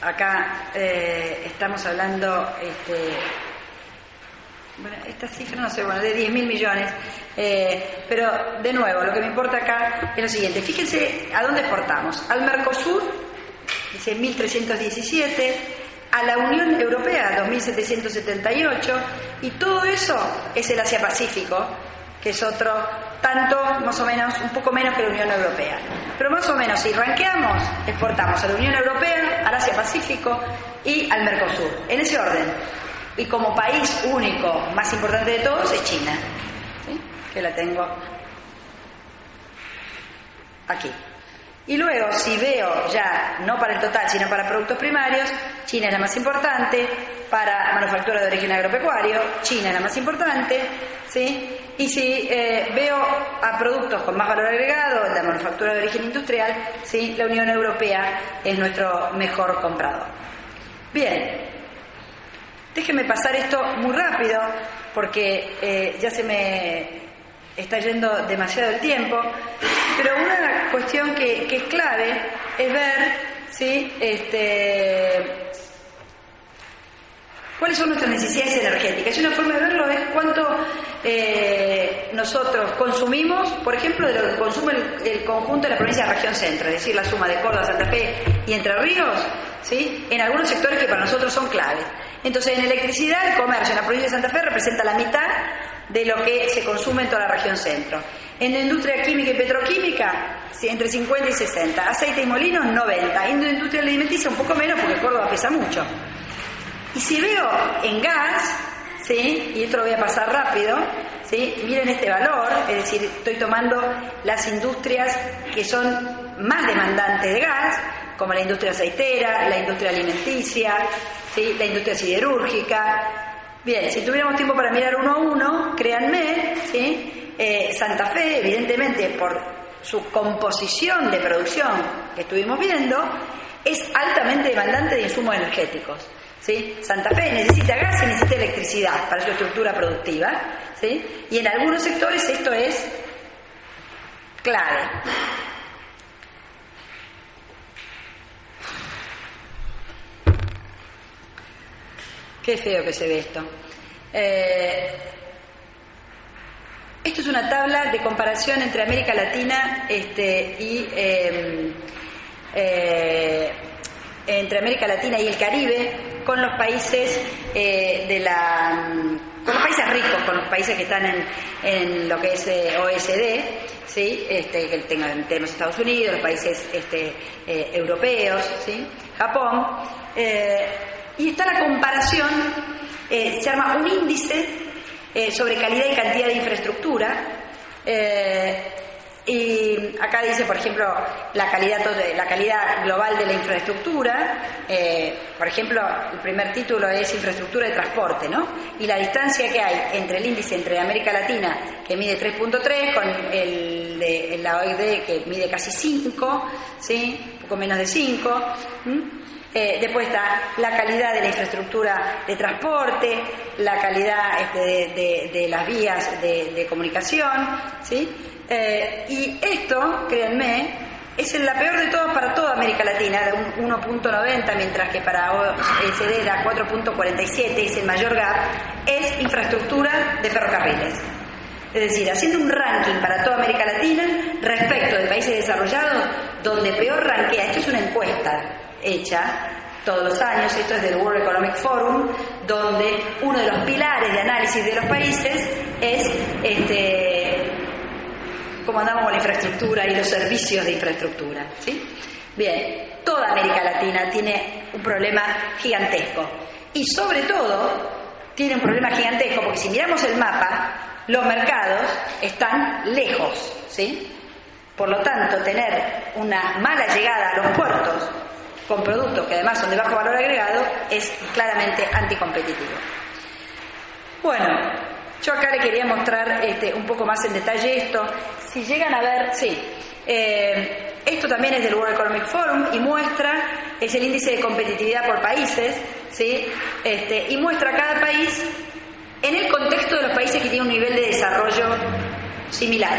acá eh, estamos hablando este, bueno, esta cifra no sé, bueno, de 10 mil millones, eh, pero de nuevo, lo que me importa acá es lo siguiente, fíjense a dónde exportamos, al Mercosur, dice 1317, a la Unión Europea, 2778, y todo eso es el Asia-Pacífico, que es otro tanto, más o menos, un poco menos que la Unión Europea. Pero más o menos, si ranqueamos, exportamos a la Unión Europea, al Asia-Pacífico y al Mercosur, en ese orden y como país único más importante de todos es China, que la tengo aquí. Y luego, si veo ya, no para el total, sino para productos primarios, China es la más importante, para manufactura de origen agropecuario, China es la más importante, ¿sí? Y si eh, veo a productos con más valor agregado, la manufactura de origen industrial, ¿sí? La Unión Europea es nuestro mejor comprador. Bien, Déjenme pasar esto muy rápido porque eh, ya se me está yendo demasiado el tiempo, pero una cuestión que, que es clave es ver ¿sí? este, cuáles son nuestras necesidades energéticas. Y una forma de verlo es cuánto eh, nosotros consumimos, por ejemplo, de lo que consume el, conjunto de la provincia de región centro, es decir, la suma de Córdoba, Santa Fe y Entre Ríos, ¿sí? en algunos sectores que para nosotros son claves. Entonces, en electricidad, el comercio en la provincia de Santa Fe representa la mitad de lo que se consume en toda la región centro. En la industria química y petroquímica, entre 50 y 60. Aceite y molinos, 90. En la industria alimenticia, un poco menos porque Córdoba pesa mucho. Y si veo en gas, ¿sí? y esto lo voy a pasar rápido, ¿sí? miren este valor, es decir, estoy tomando las industrias que son más demandantes de gas, como la industria aceitera, la industria alimenticia, ¿sí? la industria siderúrgica. Bien, si tuviéramos tiempo para mirar uno a uno, créanme, ¿sí? Eh, Santa Fe, evidentemente, por su composición de producción que estuvimos viendo, es altamente demandante de insumos energéticos. ¿Sí? Santa Fe necesita gas y necesita electricidad para su estructura productiva. ¿sí? Y en algunos sectores esto es clave. Qué feo que se ve esto. Eh, esto es una tabla de comparación entre América Latina este, y em, eh, entre América Latina y el Caribe con los países eh, de la con los países ricos, con los países que están en, lo que es eh, OSD, ¿sí? este, que tenemos Estados Unidos, los países este, europeos, ¿sí? Japón, y está la comparación, se arma un índice eh, sobre calidad y cantidad de infraestructura. Y acá dice, por ejemplo, la calidad, la calidad global de la infraestructura. Eh, por ejemplo, el primer título es infraestructura de transporte, ¿no? Y la distancia que hay entre el índice entre América Latina, que mide 3.3, con el de la OID, que mide casi 5, ¿sí? Un poco menos de 5. Eh, después está la calidad de la infraestructura de transporte, la calidad este, de, las vías de, comunicación, ¿sí? Eh, y esto, créanme, es la peor de todos para toda América Latina, de un 1.90, mientras que para OECD da 4.47, es el mayor gap, es infraestructura de ferrocarriles. Es decir, haciendo un ranking para toda América Latina respecto de países desarrollados, donde peor rankea, esto es una encuesta, hecha todos los años, esto es del World Economic Forum, donde uno de los pilares de análisis de los países es este, cómo andamos con la infraestructura y los servicios de infraestructura. ¿sí? Bien, toda América Latina tiene un problema gigantesco y sobre todo tiene un problema gigantesco porque si miramos el mapa, los mercados están lejos, ¿sí? Por lo tanto, tener una mala llegada a los puertos con productos que además son de bajo valor agregado es claramente anticompetitivo. Bueno, yo acá le quería mostrar este, un poco más en detalle esto. Si llegan a ver, sí, eh, esto también es del World Economic Forum y muestra, es el índice de competitividad por países, ¿sí? Este, y muestra cada país en el contexto de los países que tienen un nivel de desarrollo similar.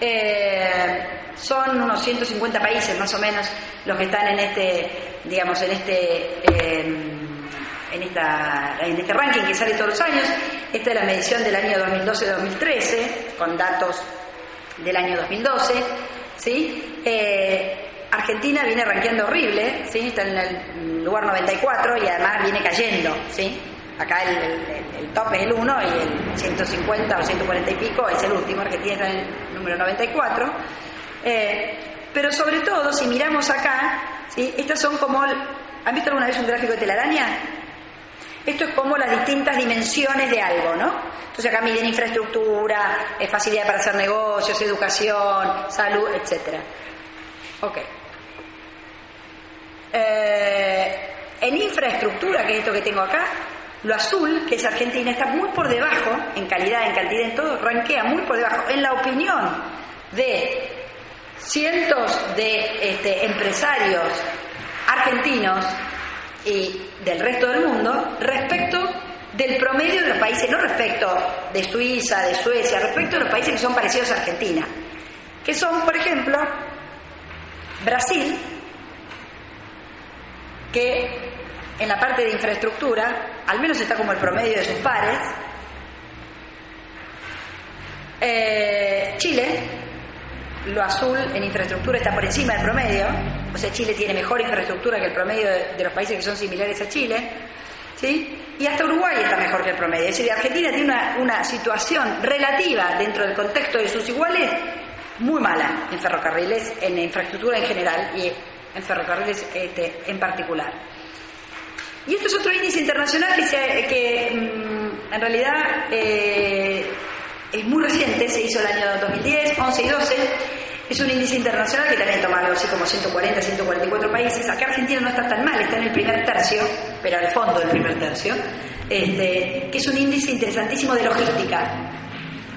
Eh, son unos 150 países más o menos los que están en este, digamos, en este, em, en, esta, en este ranking que sale todos los años. Esta es la medición del año 2012-2013, con datos del año 2012. ¿sí? Eh, Argentina viene rankeando horrible, ¿sí? está en el lugar 94 y además viene cayendo. ¿sí? Acá el, top es el 1 y el 150 o 140 y pico es el último. Argentina está en el número 94. Eh, pero sobre todo, si miramos acá, ¿sí? estas son como. ¿Han visto alguna vez un gráfico de telaraña? Esto es como las distintas dimensiones de algo, ¿no? Entonces acá miden infraestructura, eh, facilidad para hacer negocios, educación, salud, etc. Ok. Eh, en infraestructura, que es esto que tengo acá, lo azul, que es Argentina, está muy por debajo, en calidad, en cantidad, en todo, ranquea muy por debajo, en la opinión de cientos de este, empresarios argentinos y del resto del mundo respecto del promedio de los países, no respecto de Suiza, de Suecia, respecto de los países que son parecidos a Argentina, que son, por ejemplo, Brasil, que en la parte de infraestructura al menos está como el promedio de sus pares, eh, Chile, lo azul en infraestructura está por encima del promedio, o sea, Chile tiene mejor infraestructura que el promedio de, los países que son similares a Chile, ¿sí? Y hasta Uruguay está mejor que el promedio. Es decir, Argentina tiene una, situación relativa dentro del contexto de sus iguales muy mala en ferrocarriles, en infraestructura en general y en ferrocarriles este, en particular. Y esto es otro índice internacional que, que mm, en realidad eh, es muy reciente, se hizo el año 2010, 11 y 12. Es un índice internacional que también toma algo así como 140, 144 países. Acá Argentina no está tan mal, está en el primer tercio, pero al fondo del primer tercio, este, que es un índice interesantísimo de logística.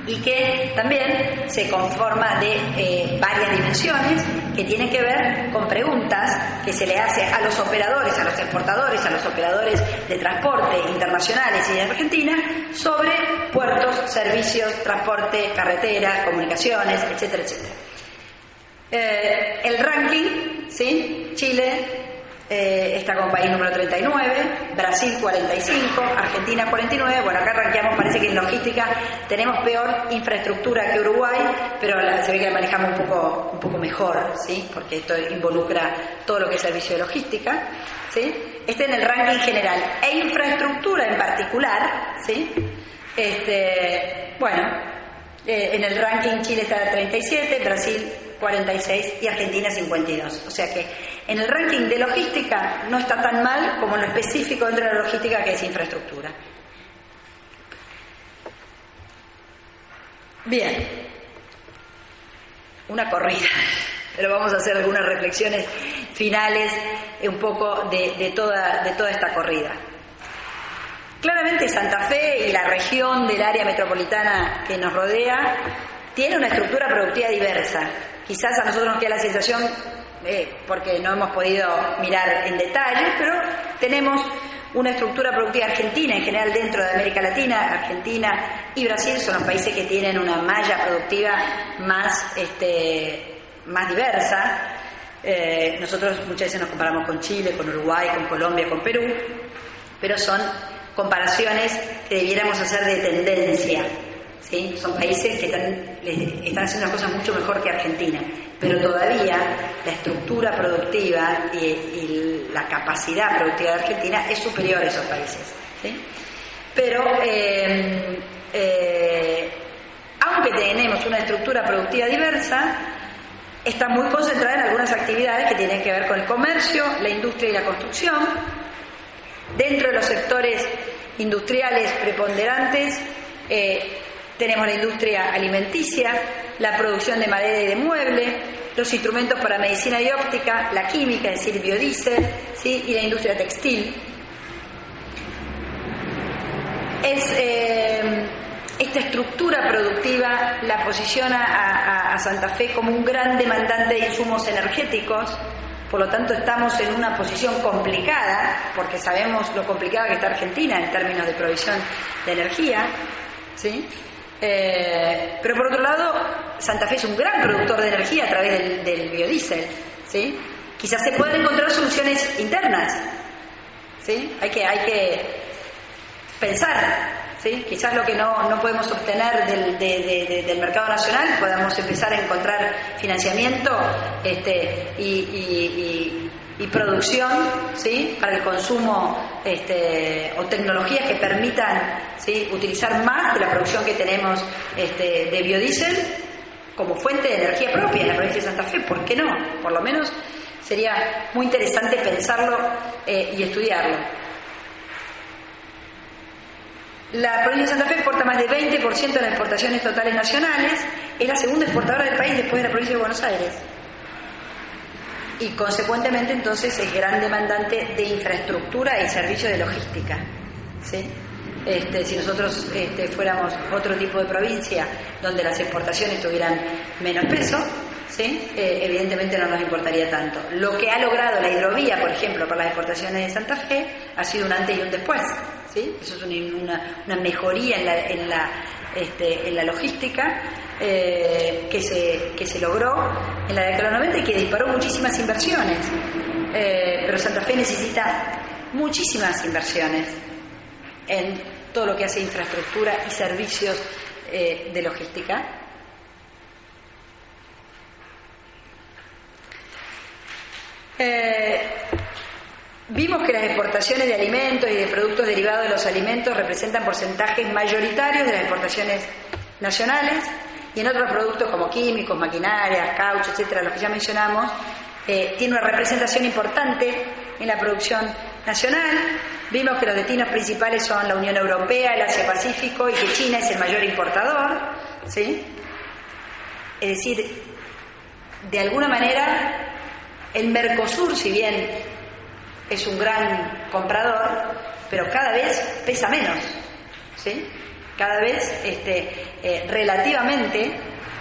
Y que también se conforma de eh, varias dimensiones que tienen que ver con preguntas que se le hace a los operadores, a los exportadores, a los operadores de transporte internacionales y de Argentina sobre puertos, servicios, transporte, carreteras, comunicaciones, etcétera, etcétera. Eh, el ranking, ¿sí? Chile eh, está como país número 39, Brasil 45, Argentina 49. Bueno, acá ranqueamos, parece que en logística tenemos peor infraestructura que Uruguay, pero se ve que la manejamos un poco, un poco mejor, ¿sí? Porque esto involucra todo lo que es servicio de logística, ¿sí? Este en el ranking general e infraestructura en particular, ¿sí? Este, bueno, eh, en el ranking Chile está 37, Brasil 46 y Argentina 52. O sea que en el ranking de logística no está tan mal como lo específico dentro de la logística que es infraestructura. Bien, una corrida, pero vamos a hacer algunas reflexiones finales un poco de, toda, de toda esta corrida. Claramente Santa Fe y la región del área metropolitana que nos rodea tiene una estructura productiva diversa. Quizás a nosotros nos queda la sensación, eh, porque no hemos podido mirar en detalle, pero tenemos una estructura productiva argentina en general dentro de América Latina, Argentina y Brasil son los países que tienen una malla productiva más, este, más diversa. Eh, nosotros muchas veces nos comparamos con Chile, con Uruguay, con Colombia, con Perú, pero son comparaciones que debiéramos hacer de tendencia. Son países que están, están haciendo las cosas mucho mejor que Argentina, pero todavía la estructura productiva y, la capacidad productiva de Argentina es superior a esos países. Pero eh, eh, aunque tenemos una estructura productiva diversa, está muy concentrada en algunas actividades que tienen que ver con el comercio, la industria y la construcción. Dentro de los sectores industriales preponderantes, eh, tenemos la industria alimenticia, la producción de madera y de mueble, los instrumentos para medicina y óptica, la química, es decir, biodiesel, ¿sí? y la industria textil. Es, eh, esta estructura productiva la posiciona a, Santa Fe como un gran demandante de insumos energéticos, por lo tanto estamos en una posición complicada, porque sabemos lo complicada que está Argentina en términos de provisión de energía, ¿sí? Eh, pero por otro lado, Santa Fe es un gran productor de energía a través del, biodiesel. ¿sí? Quizás se puedan encontrar soluciones internas. ¿sí? Hay, que, hay que pensar. ¿sí? Quizás lo que no, no podemos obtener del, del, mercado nacional, podamos empezar a encontrar financiamiento este, y y producción ¿sí? para el consumo este, o tecnologías que permitan ¿sí? utilizar más de la producción que tenemos este, de biodiesel como fuente de energía propia en la provincia de Santa Fe. ¿Por qué no? Por lo menos sería muy interesante pensarlo eh, y estudiarlo. La provincia de Santa Fe exporta más de 20% de las exportaciones totales nacionales, es la segunda exportadora del país después de la provincia de Buenos Aires y consecuentemente entonces es gran demandante de infraestructura y servicios de logística. ¿sí? Este, si nosotros este, fuéramos otro tipo de provincia donde las exportaciones tuvieran menos peso, ¿sí? Eh, evidentemente no nos importaría tanto. Lo que ha logrado la hidrovía, por ejemplo, para las exportaciones de Santa Fe, ha sido un antes y un después. ¿sí? Eso es una, una, mejoría en la, en la, este, en la logística eh, que, se, que se logró en la década de los 90 y que disparó muchísimas inversiones. Eh, pero Santa Fe necesita muchísimas inversiones en todo lo que hace infraestructura y servicios eh, de logística. vimos que las exportaciones de alimentos y de productos derivados de los alimentos representan porcentajes mayoritarios de las exportaciones nacionales y en otros productos como químicos, maquinarias, caucho, etcétera, los que ya mencionamos, eh, tiene una representación importante en la producción nacional. Vimos que los destinos principales son la Unión Europea, el Asia-Pacífico y que China es el mayor importador. ¿sí? Es decir, de alguna manera, el Mercosur, si bien es un gran comprador, pero cada vez pesa menos. ¿sí? Cada vez este, eh, relativamente,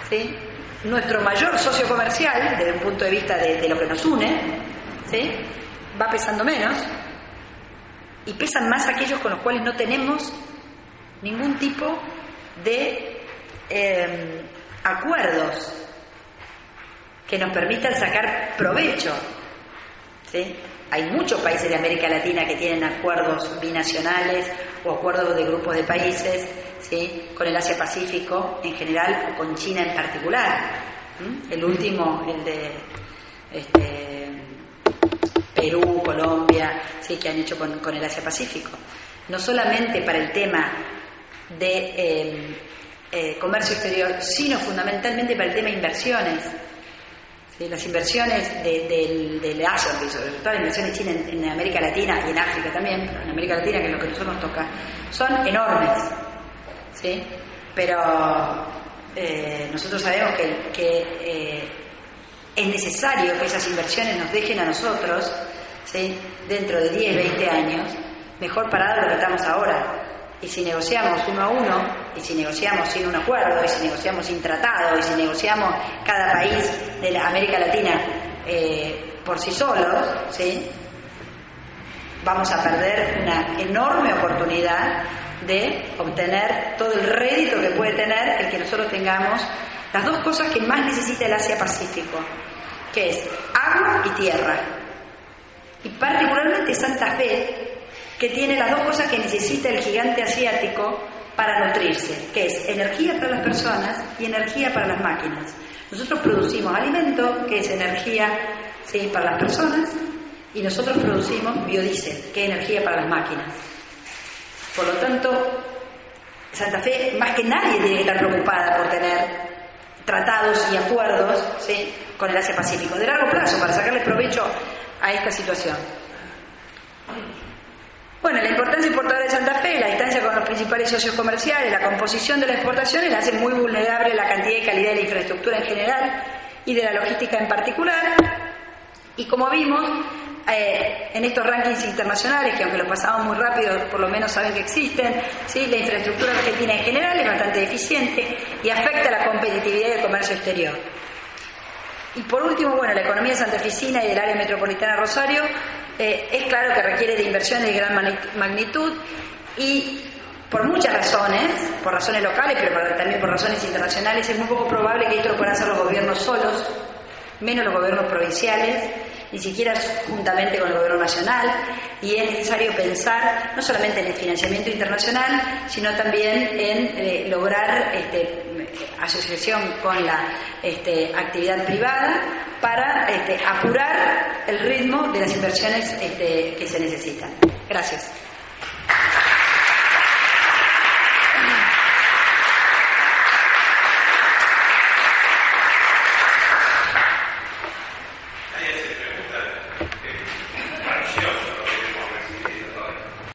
¿sí? nuestro mayor socio comercial, desde un punto de vista de, lo que nos une, ¿sí? va pesando menos y pesan más aquellos con los cuales no tenemos ningún tipo de eh, acuerdos que nos permitan sacar provecho. ¿sí? Hay muchos países de América Latina que tienen acuerdos binacionales o acuerdos de grupos de países ¿sí? con el Asia-Pacífico en general o con China en particular. El último, el de este, Perú, Colombia, ¿sí? que han hecho con, el Asia-Pacífico. No solamente para el tema de eh, eh, comercio exterior, sino fundamentalmente para el tema de inversiones. Las inversiones de, del, del Asia, sobre todo las inversiones chinas en, América Latina y en África también, en América Latina, que es lo que nosotros nos toca, son enormes. ¿sí? Pero eh, nosotros sabemos que, eh, es necesario que esas inversiones nos dejen a nosotros, ¿sí? dentro de 10, 20 años, mejor parados de lo que estamos ahora. Y si negociamos uno a uno, y si negociamos sin un acuerdo, y si negociamos sin tratado, y si negociamos cada país de la América Latina eh, por sí solos, ¿sí? vamos a perder una enorme oportunidad de obtener todo el rédito que puede tener el que nosotros tengamos las dos cosas que más necesita el Asia-Pacífico, que es agua y tierra. Y particularmente Santa Fe, que tiene las dos cosas que necesita el gigante asiático para nutrirse, que es energía para las personas y energía para las máquinas. Nosotros producimos alimento, que es energía ¿sí? para las personas, y nosotros producimos biodiesel, que es energía para las máquinas. Por lo tanto, Santa Fe, más que nadie, tiene que estar preocupada por tener tratados y acuerdos ¿sí? con el Asia Pacífico de largo plazo para sacarle provecho a esta situación. Bueno, la importancia importadora de Santa Fe, la distancia con los principales socios comerciales, la composición de las exportaciones la hace muy vulnerable la cantidad y calidad de la infraestructura en general y de la logística en particular. Y como vimos, eh, en estos rankings internacionales, que aunque los pasamos muy rápido, por lo menos saben que existen, ¿sí? la infraestructura argentina en general es bastante deficiente y afecta la competitividad del comercio exterior. Y por último, bueno, la economía santafesina y del área metropolitana Rosario eh, es claro que requiere de inversiones de gran magnitud y por muchas razones, por razones locales, pero también por razones internacionales, es muy poco probable que esto lo puedan hacer los gobiernos solos, menos los gobiernos provinciales, ni siquiera juntamente con el gobierno nacional, y es necesario pensar no solamente en el financiamiento internacional, sino también en eh, lograr este, asociación con la este, actividad privada para este, apurar el ritmo de las inversiones este, que se necesitan. Gracias.